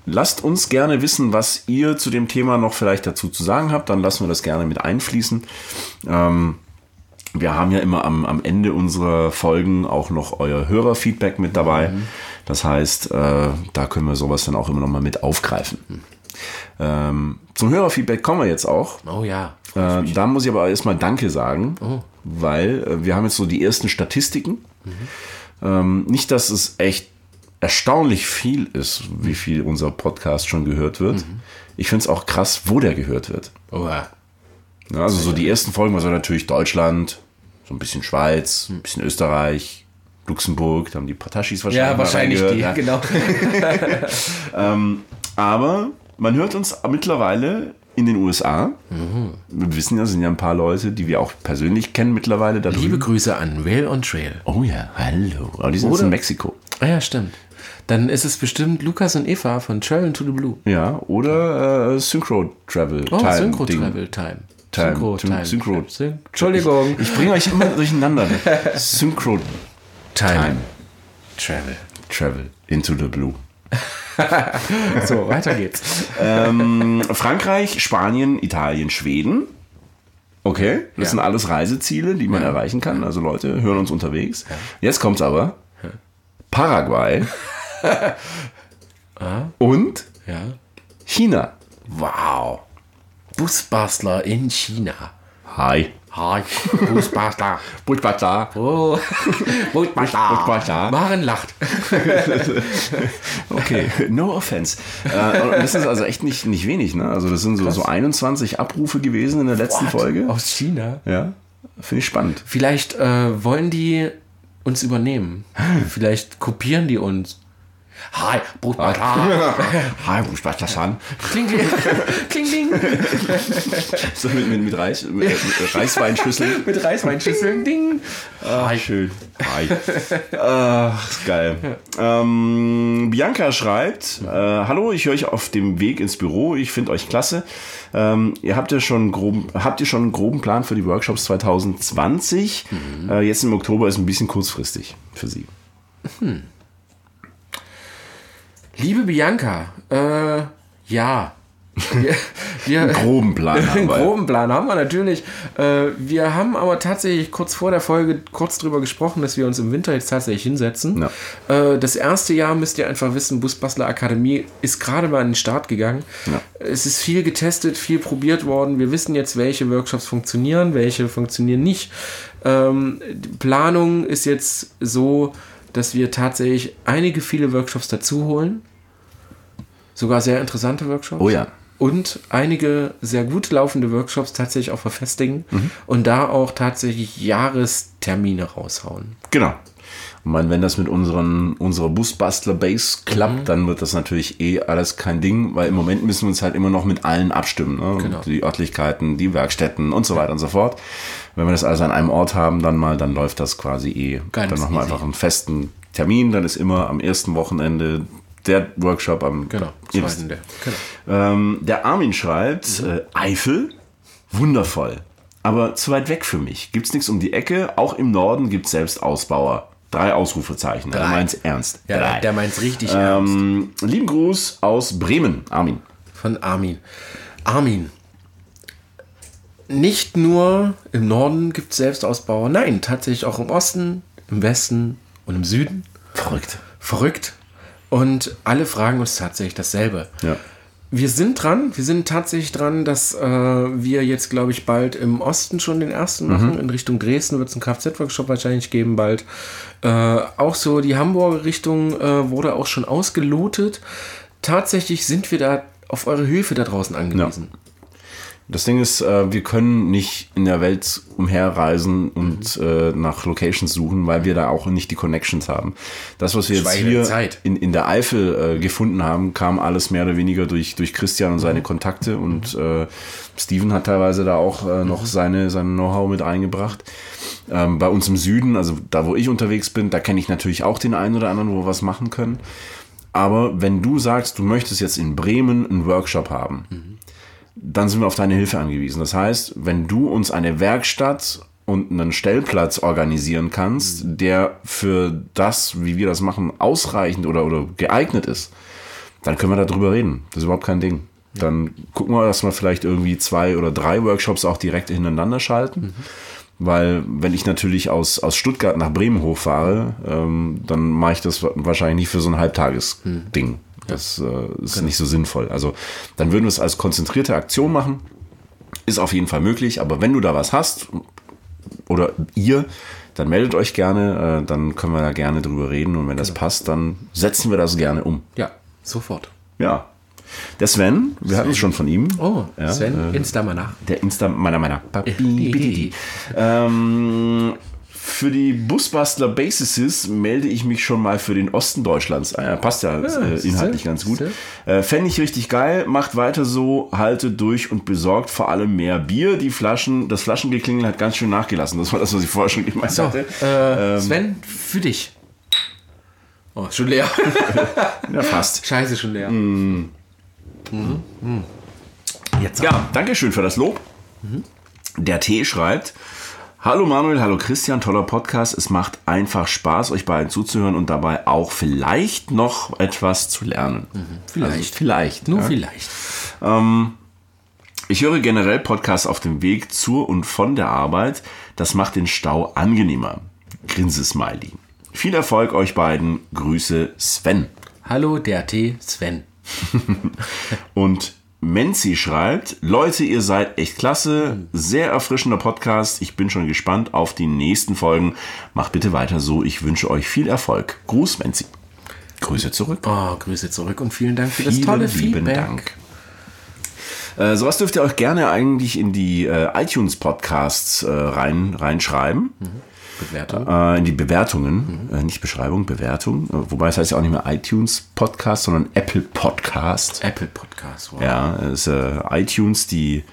lasst uns gerne wissen, was ihr zu dem Thema noch vielleicht dazu zu sagen habt. Dann lassen wir das gerne mit einfließen. Ähm, wir haben ja immer am, am Ende unserer Folgen auch noch euer Hörerfeedback mit dabei. Das heißt, äh, da können wir sowas dann auch immer noch mal mit aufgreifen. Ähm, zum Hörerfeedback kommen wir jetzt auch. oh ja. Äh, da muss ich aber erstmal Danke sagen, weil äh, wir haben jetzt so die ersten Statistiken. Ähm, nicht, dass es echt erstaunlich viel ist, wie viel unser Podcast schon gehört wird. Ich finde es auch krass, wo der gehört wird. Oh ja. Ja, also so die ersten Folgen war so natürlich Deutschland, so ein bisschen Schweiz, ein bisschen Österreich, Luxemburg, da haben die Patashis wahrscheinlich. Ja, wahrscheinlich die, ja. genau. Aber man hört uns mittlerweile in den USA. Wir wissen ja, sind ja ein paar Leute, die wir auch persönlich kennen mittlerweile. Liebe drüben. Grüße an Rail on Trail. Oh ja, hallo. Aber die sind jetzt in Mexiko. Ah ja, stimmt. Dann ist es bestimmt Lukas und Eva von Travel to the Blue. Ja, oder äh, Synchro Travel Oh, Time. Synchro Ding. Travel Time. Time. Synchro Syn- Time. Synchro. Syn Entschuldigung. Ich bringe euch immer durcheinander. Synchro Time. Time Travel. Travel into the Blue. So, weiter geht's. Ähm, Frankreich, Spanien, Italien, Schweden. Okay, das Ja. sind alles Reiseziele, die man erreichen kann. Also Leute hören uns unterwegs. Jetzt kommt's aber. Paraguay und Ja. China. Wow. Busbastler in China. Hi. Hi, Busbastler. Butbata. Oh, Busbastler. Busbastler. Maren lacht. Okay, no offense. Äh, das ist also echt nicht, nicht wenig, ne? Also das sind so, so 21 Abrufe gewesen in der letzten Folge. Aus China. Ja, finde ich spannend. Vielleicht äh, wollen die uns übernehmen. Vielleicht kopieren die uns. Hi, Busbastler. Hi, Butbata-san. Kling, kling, kling, kling. So mit, mit, mit, Reis, mit, mit Reisweinschüsseln. Mit Reisweinschüsseln. Ding. Hi. Schön. Hi. Ach, geil. Ähm, Bianca schreibt, äh, hallo, ich höre euch auf dem Weg ins Büro. Ich finde euch klasse. Ähm, ihr habt ja schon einen groben, habt ihr schon einen groben Plan für die Workshops 2020? Äh, jetzt im Oktober ist ein bisschen kurzfristig für Sie. Liebe Bianca, äh, ja. Wir, wir, Groben Plan haben einen wir. groben Plan haben wir natürlich. Äh, wir haben aber tatsächlich kurz vor der Folge kurz drüber gesprochen, dass wir uns im Winter jetzt tatsächlich hinsetzen. Äh, das erste Jahr müsst ihr einfach wissen, Busbastler Akademie ist gerade mal an den Start gegangen. Es ist viel getestet, viel probiert worden. Wir wissen jetzt, welche Workshops funktionieren, welche funktionieren nicht. Ähm, die Planung ist jetzt so, dass wir tatsächlich einige viele Workshops dazu holen. Sogar sehr interessante Workshops Oh ja. und einige sehr gut laufende Workshops tatsächlich auch verfestigen und da auch tatsächlich Jahrestermine raushauen. Genau. Und man, wenn das mit unseren, unserer Busbastler Base klappt, dann wird das natürlich eh alles kein Ding, weil im Moment müssen wir uns halt immer noch mit allen abstimmen. Ne? Genau. Die Örtlichkeiten, die Werkstätten und so weiter und so fort. Wenn wir das alles an einem Ort haben, dann mal, dann läuft das quasi eh. Ganz dann machen wir einfach einen festen Termin, dann ist immer am ersten Wochenende der Workshop am Genau, zweiten der. Genau. ähm, der Armin schreibt, Mhm. äh, Eifel, wundervoll, aber zu weit weg für mich. Gibt's nichts um die Ecke, auch im Norden gibt's selbst Ausbauer. Drei Ausrufezeichen, Drei. meint's ernst. Ja, Drei. der meint's richtig ernst. ähm, lieben Gruß aus Bremen, Armin. Von Armin. Armin. Nicht nur im Norden gibt es Selbstausbauer, nein, tatsächlich auch im Osten, im Westen und im Süden. Verrückt. Verrückt. Und alle fragen uns tatsächlich dasselbe. Ja. Wir sind dran, wir sind tatsächlich dran, dass äh, wir jetzt, glaube ich, bald im Osten schon den ersten machen. In Richtung Dresden wird es einen Kfz-Workshop wahrscheinlich geben bald. Äh, auch so die Hamburger Richtung äh, wurde auch schon ausgelotet. Tatsächlich sind wir da auf eure Hilfe da draußen angewiesen. Das Ding ist, äh, wir können nicht in der Welt umherreisen und äh, nach Locations suchen, weil wir da auch nicht die Connections haben. Das, was wir jetzt hier in, in der Eifel äh, gefunden haben, kam alles mehr oder weniger durch, durch Christian und seine Kontakte und äh, Steven hat teilweise da auch äh, noch seine, sein Know-how mit eingebracht. Ähm, bei uns im Süden, also da, wo ich unterwegs bin, da kenne ich natürlich auch den einen oder anderen, wo wir was machen können. Aber wenn du sagst, du möchtest jetzt in Bremen einen Workshop haben, dann sind wir auf deine Hilfe angewiesen. Das heißt, wenn du uns eine Werkstatt und einen Stellplatz organisieren kannst, der für das, wie wir das machen, ausreichend oder, oder geeignet ist, dann können wir darüber reden. Das ist überhaupt kein Ding. Dann gucken wir, dass wir vielleicht irgendwie zwei oder drei Workshops auch direkt hintereinander schalten. Weil wenn ich natürlich aus, aus Stuttgart nach Bremen hochfahre, ähm, dann mache ich das wahrscheinlich nicht für so ein Halbtages-Ding. Das äh, ist nicht so sinnvoll. Also dann würden wir es als konzentrierte Aktion machen. Ist auf jeden Fall möglich, aber wenn du da was hast oder ihr, dann meldet euch gerne, äh, dann können wir da gerne drüber reden und wenn das passt, dann setzen wir das gerne um. Ja, sofort. Ja. Der Sven, wir hatten es schon von ihm. Oh, Ja, Sven, äh, Insta mal nach. Der Insta meiner meiner. ähm, für die Busbastler Bases melde ich mich schon mal für den Osten Deutschlands. Ja, passt ja, äh, siehste, inhaltlich ganz gut. Äh, Fände ich richtig geil. Macht weiter so, haltet durch und besorgt vor allem mehr Bier. Die Flaschen, das Flaschengeklingel hat ganz schön nachgelassen. Das war das, was ich vorher schon gemeint So, hatte. äh, Sven, für dich. Oh, schon leer. Ja, fast. Scheiße, schon leer. Mm. Mhm. Jetzt Ja, danke schön für das Lob. Der T schreibt: Hallo Manuel, hallo Christian, toller Podcast. Es macht einfach Spaß, euch beiden zuzuhören und dabei auch vielleicht noch etwas zu lernen. Vielleicht. Also vielleicht. Nur ja. vielleicht. Ich höre generell Podcasts auf dem Weg zur und von der Arbeit. Das macht den Stau angenehmer. Grinsesmiley. Viel Erfolg euch beiden. Grüße Sven. Hallo, der T. Sven. Und Menzi schreibt, Leute, ihr seid echt klasse, sehr erfrischender Podcast. Ich bin schon gespannt auf die nächsten Folgen. Macht bitte weiter so. Ich wünsche euch viel Erfolg. Gruß, Menzi. Grüße zurück. Oh, Grüße zurück und vielen Dank für das Vielen tolle lieben Feedback. Dank. Äh, sowas dürft ihr euch gerne eigentlich in die äh, iTunes-Podcasts äh, rein, reinschreiben. Bewertung. Äh, in die Bewertungen, äh, nicht Beschreibung, Bewertung. Äh, wobei es heißt ja auch nicht mehr iTunes Podcast, sondern Apple Podcast. Apple Podcast. Wow. Ja, es ist, äh, iTunes, die,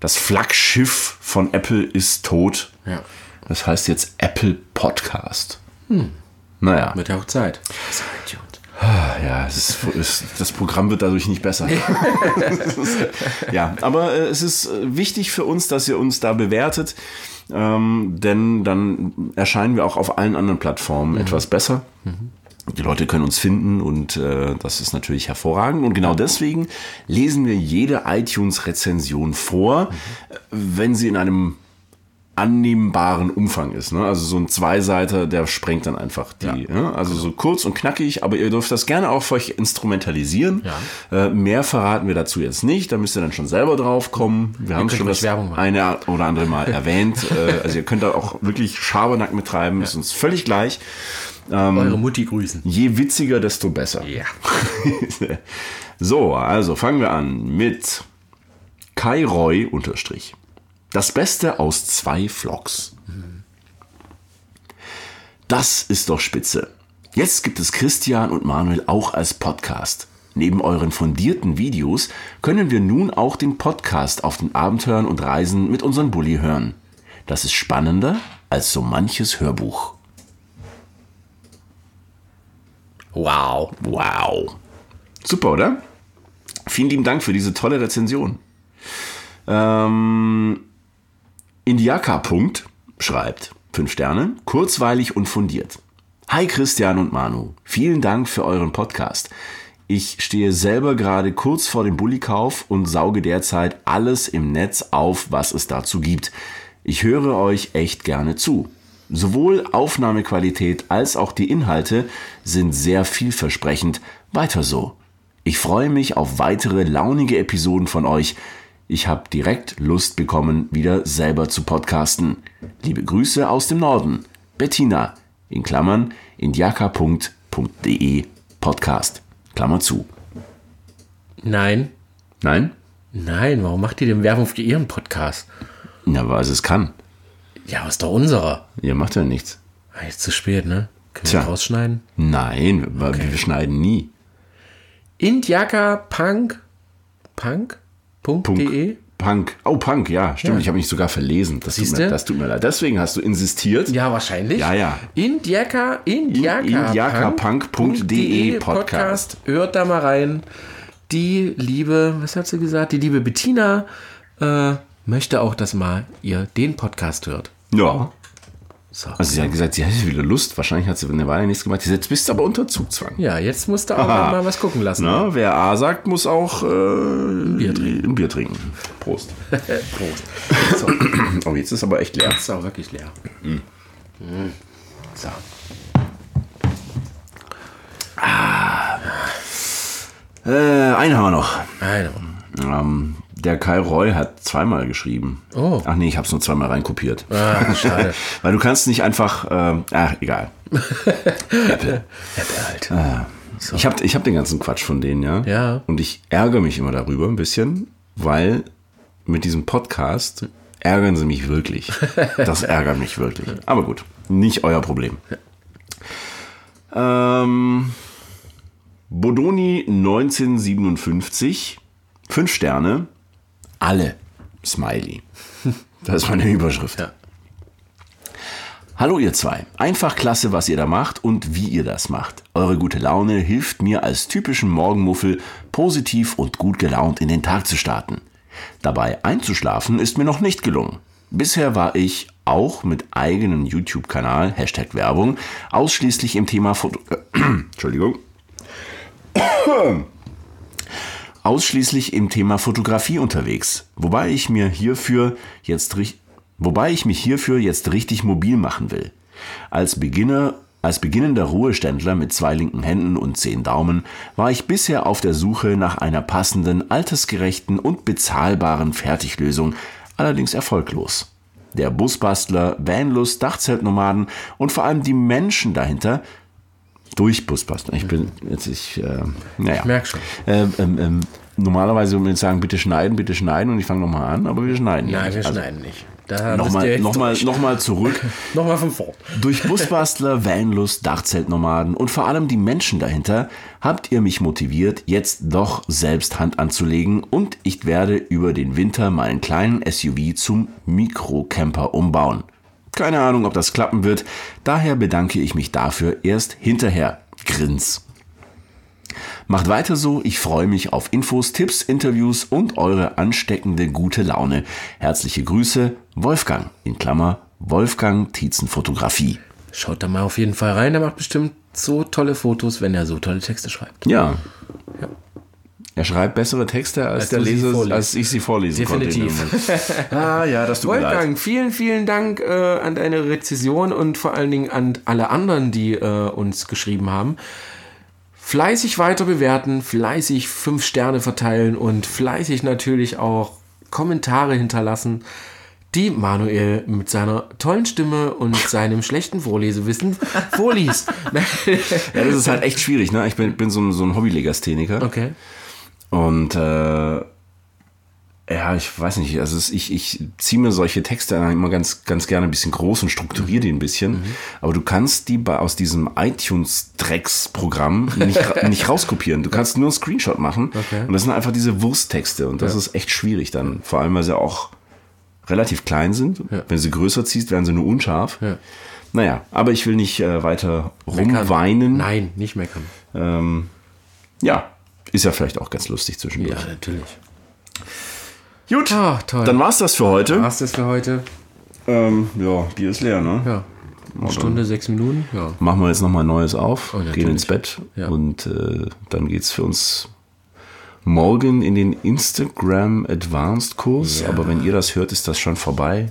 das Flaggschiff von Apple ist tot. Ja. Das heißt jetzt Apple Podcast. Naja, Wird ja auch Zeit. Das ist iTunes. ja, es ist, es, das Programm wird dadurch nicht besser. ja, aber äh, es ist äh, wichtig für uns, dass ihr uns da bewertet, ähm, denn dann erscheinen wir auch auf allen anderen Plattformen etwas besser. Die Leute können uns finden und äh, das ist natürlich hervorragend. Und genau deswegen lesen wir jede iTunes-Rezension vor, wenn sie in einem annehmbaren Umfang ist. Ne? Also so ein Zweiseiter, der sprengt dann einfach die. Ne? Also so kurz und knackig, aber ihr dürft das gerne auch für euch instrumentalisieren. Äh, mehr verraten wir dazu jetzt nicht, da müsst ihr dann schon selber drauf kommen. Wir haben könnt schon das Werbung eine oder andere Mal erwähnt. Äh, also ihr könnt da auch wirklich Schabernack mit treiben, ist uns völlig gleich. Eure Mutti grüßen. Je witziger, desto besser. Ja. so, also fangen wir an mit Kai Roy unterstrich. Das Beste aus zwei Vlogs. Das ist doch spitze. Jetzt gibt es Christian und Manuel auch als Podcast. Neben euren fundierten Videos können wir nun auch den Podcast auf den Abenteuern und Reisen mit unserem Bulli hören. Das ist spannender als so manches Hörbuch. Wow. Wow. Super, oder? Vielen lieben Dank für diese tolle Rezension. Ähm, Indiaka. Schreibt, 5 Sterne, kurzweilig und fundiert. Hi Christian und Manu, vielen Dank für euren Podcast. Ich stehe selber gerade kurz vor dem Bullikauf und sauge derzeit alles im Netz auf, was es dazu gibt. Ich höre euch echt gerne zu. Sowohl Aufnahmequalität als auch die Inhalte sind sehr vielversprechend. Weiter so. Ich freue mich auf weitere launige Episoden von euch. Ich habe direkt Lust bekommen, wieder selber zu podcasten. Liebe Grüße aus dem Norden. Bettina, in Klammern, indiaka.de Podcast. Klammer zu. Nein. Nein? Nein, warum macht ihr denn Werbung für ihren Podcast? Ja, weil es es kann. Ja, was ist doch unserer? Ihr macht ja nichts. Ah, Jetzt zu spät, ne? Können Tja. wir rausschneiden? Nein, weil wir schneiden nie. Indiaka Punk. Punk? Punk. Punkt.de? Punk. Oh, Punk, ja, stimmt. Ja. Ich habe mich sogar verlesen. Das tut, mir, das tut mir leid. Deswegen hast du insistiert. Ja, wahrscheinlich. Ja, ja. Indiaka, Indiaka, indiakapunk.de Podcast. Hört da mal rein. Die liebe, was hat sie gesagt? Die liebe Bettina äh, möchte auch, dass mal ihr den Podcast hört. Ja. So. Also sie hat gesagt, sie hätte wieder Lust. Wahrscheinlich hat sie eine Weile nichts gemacht. Jetzt bist du aber unter Zugzwang. ja, jetzt musst du auch Aha. mal was gucken lassen. Na, wer A sagt, muss auch äh, Bier trinken. ein Bier trinken. Prost. Prost. So, Oh, jetzt ist aber echt leer. ist auch wirklich leer. Mhm. So. Äh, einen haben wir noch. Also. Ähm, der Kai Roy hat zweimal geschrieben. Oh. Ach nee, ich habe es nur zweimal reinkopiert. Ah, schade. Weil du kannst nicht einfach, ähm, ach, egal. Apple. Apple halt. Ich habe ich hab den ganzen Quatsch von denen, ja. Ja. Und ich ärgere mich immer darüber ein bisschen, weil mit diesem Podcast ärgern sie mich wirklich. Das ärgert mich wirklich. Aber gut, nicht euer Problem. Ähm, Bodoni 1957, 5 Sterne, alle Smiley. Das ist meine Überschrift. Ja. Hallo ihr zwei. Einfach klasse, was ihr da macht und wie ihr das macht. Eure gute Laune hilft mir als typischen Morgenmuffel positiv und gut gelaunt in den Tag zu starten. Dabei einzuschlafen ist mir noch nicht gelungen. Bisher war ich auch mit eigenem YouTube-Kanal, Hashtag Werbung, ausschließlich im Thema Foto... Entschuldigung. Ausschließlich im Thema Fotografie unterwegs, wobei ich mir hierfür jetzt wobei ich mich hierfür jetzt richtig mobil machen will. Als Beginner als beginnender Ruheständler mit zwei linken Händen und zehn Daumen war ich bisher auf der Suche nach einer passenden, altersgerechten und bezahlbaren Fertiglösung, allerdings erfolglos. Der Busbastler, Vanlust, Dachzeltnomaden und vor allem die Menschen dahinter durch Busbastler. Ich bin jetzt, ich, äh, naja. Ich merke schon. Ähm, ähm, ähm, normalerweise würde ich sagen, bitte schneiden, bitte schneiden und ich fange nochmal an, aber wir schneiden Nein, nicht. wir Also, schneiden nicht. Nochmal, nochmal, nochmal zurück. nochmal von vorn. Durch Busbastler, Vanlust, Dachzeltnomaden und vor allem die Menschen dahinter habt ihr mich motiviert, jetzt doch selbst Hand anzulegen und ich werde über den Winter meinen kleinen SUV zum Mikrocamper umbauen. Keine Ahnung, ob das klappen wird, daher bedanke ich mich dafür erst hinterher. Grins. Macht weiter so, ich freue mich auf Infos, Tipps, Interviews und eure ansteckende gute Laune. Herzliche Grüße, Wolfgang, in Klammer, Wolfgang Tietzen Fotografie. Schaut da mal auf jeden Fall rein. Der macht bestimmt so tolle Fotos, wenn er so tolle Texte schreibt. Ja. Er schreibt bessere Texte, als, Als der Leser, als ich sie vorlesen Definitiv. konnte. Moment. ah ja, das tut. Wolfgang, vielen, vielen Dank äh, an deine Rezession und vor allen Dingen an alle anderen, die äh, uns geschrieben haben. Fleißig weiter bewerten, fleißig fünf Sterne verteilen und fleißig natürlich auch Kommentare hinterlassen, die Manuel mit seiner tollen Stimme und seinem schlechten Vorlesewissen vorliest. Ja, das ist halt echt schwierig. Ne? Ich bin, bin so ein, so ein Hobbylegastheniker. okay. Und äh, ja, ich weiß nicht, also es, ich, ich ziehe mir solche Texte immer ganz, ganz gerne ein bisschen groß und strukturiere die ein bisschen. Aber du kannst die bei, aus diesem iTunes-Drecks-Programm nicht, nicht rauskopieren. Du kannst nur einen Screenshot machen. Okay. Und das sind einfach diese Wursttexte. Und das Ja. ist echt schwierig dann. Vor allem, weil sie auch relativ klein sind. Ja. Wenn sie größer ziehst, werden sie nur unscharf. Ja. Naja, aber ich will nicht äh, weiter Meckern. rumweinen. Nein, nicht meckern. Ähm, ja, ist ja vielleicht auch ganz lustig zwischendurch. Ja, natürlich. Gut, Ah, toll. dann war's das für heute. War's das für heute? Ähm, ja, Bier ist leer, ne? Ja. Eine Stunde, sechs Minuten? Ja. Machen wir jetzt nochmal Neues auf, Oh, gehen ins Bett Ja. und äh, dann geht's für uns morgen in den Instagram Advanced Kurs. Ja. Aber wenn ihr das hört, ist das schon vorbei.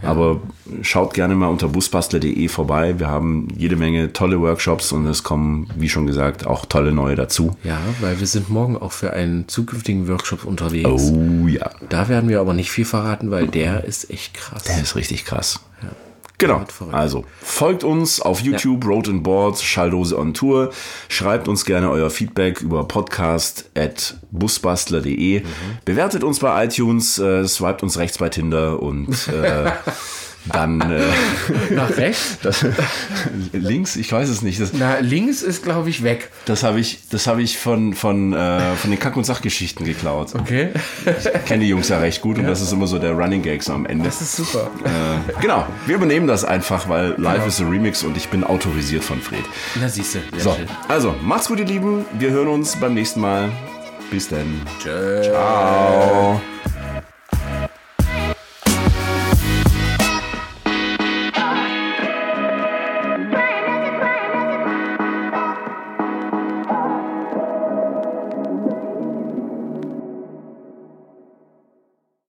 Aber schaut gerne mal unter busbastler.de vorbei. Wir haben jede Menge tolle Workshops und es kommen, wie schon gesagt, auch tolle neue dazu. Ja, weil wir sind morgen auch für einen zukünftigen Workshop unterwegs. Oh ja, Da werden wir aber nicht viel verraten, weil der ist echt krass. der ist richtig krass. Genau. Also folgt uns auf YouTube, Road and Boards, Schalldose on Tour. Schreibt uns gerne euer Feedback über podcast at busbastler.de. Mhm. Bewertet uns bei iTunes, äh, swiped uns rechts bei Tinder und äh, dann äh, Nach rechts? das, links, ich weiß es nicht. Das, Na, links ist, glaube ich, weg. das habe ich, das hab ich von, von, äh, von den Kack- und Sachgeschichten geklaut. Okay. Ich kenne die Jungs ja recht gut und das ist immer so der Running Gag so am Ende. Das ist super. Äh, genau, wir übernehmen das einfach, weil live ist ein Remix und ich bin autorisiert von Fred. Na, siehst du. So, schön. also macht's gut, ihr Lieben. Wir hören uns beim nächsten Mal. Bis dann. Tschö. Ciao.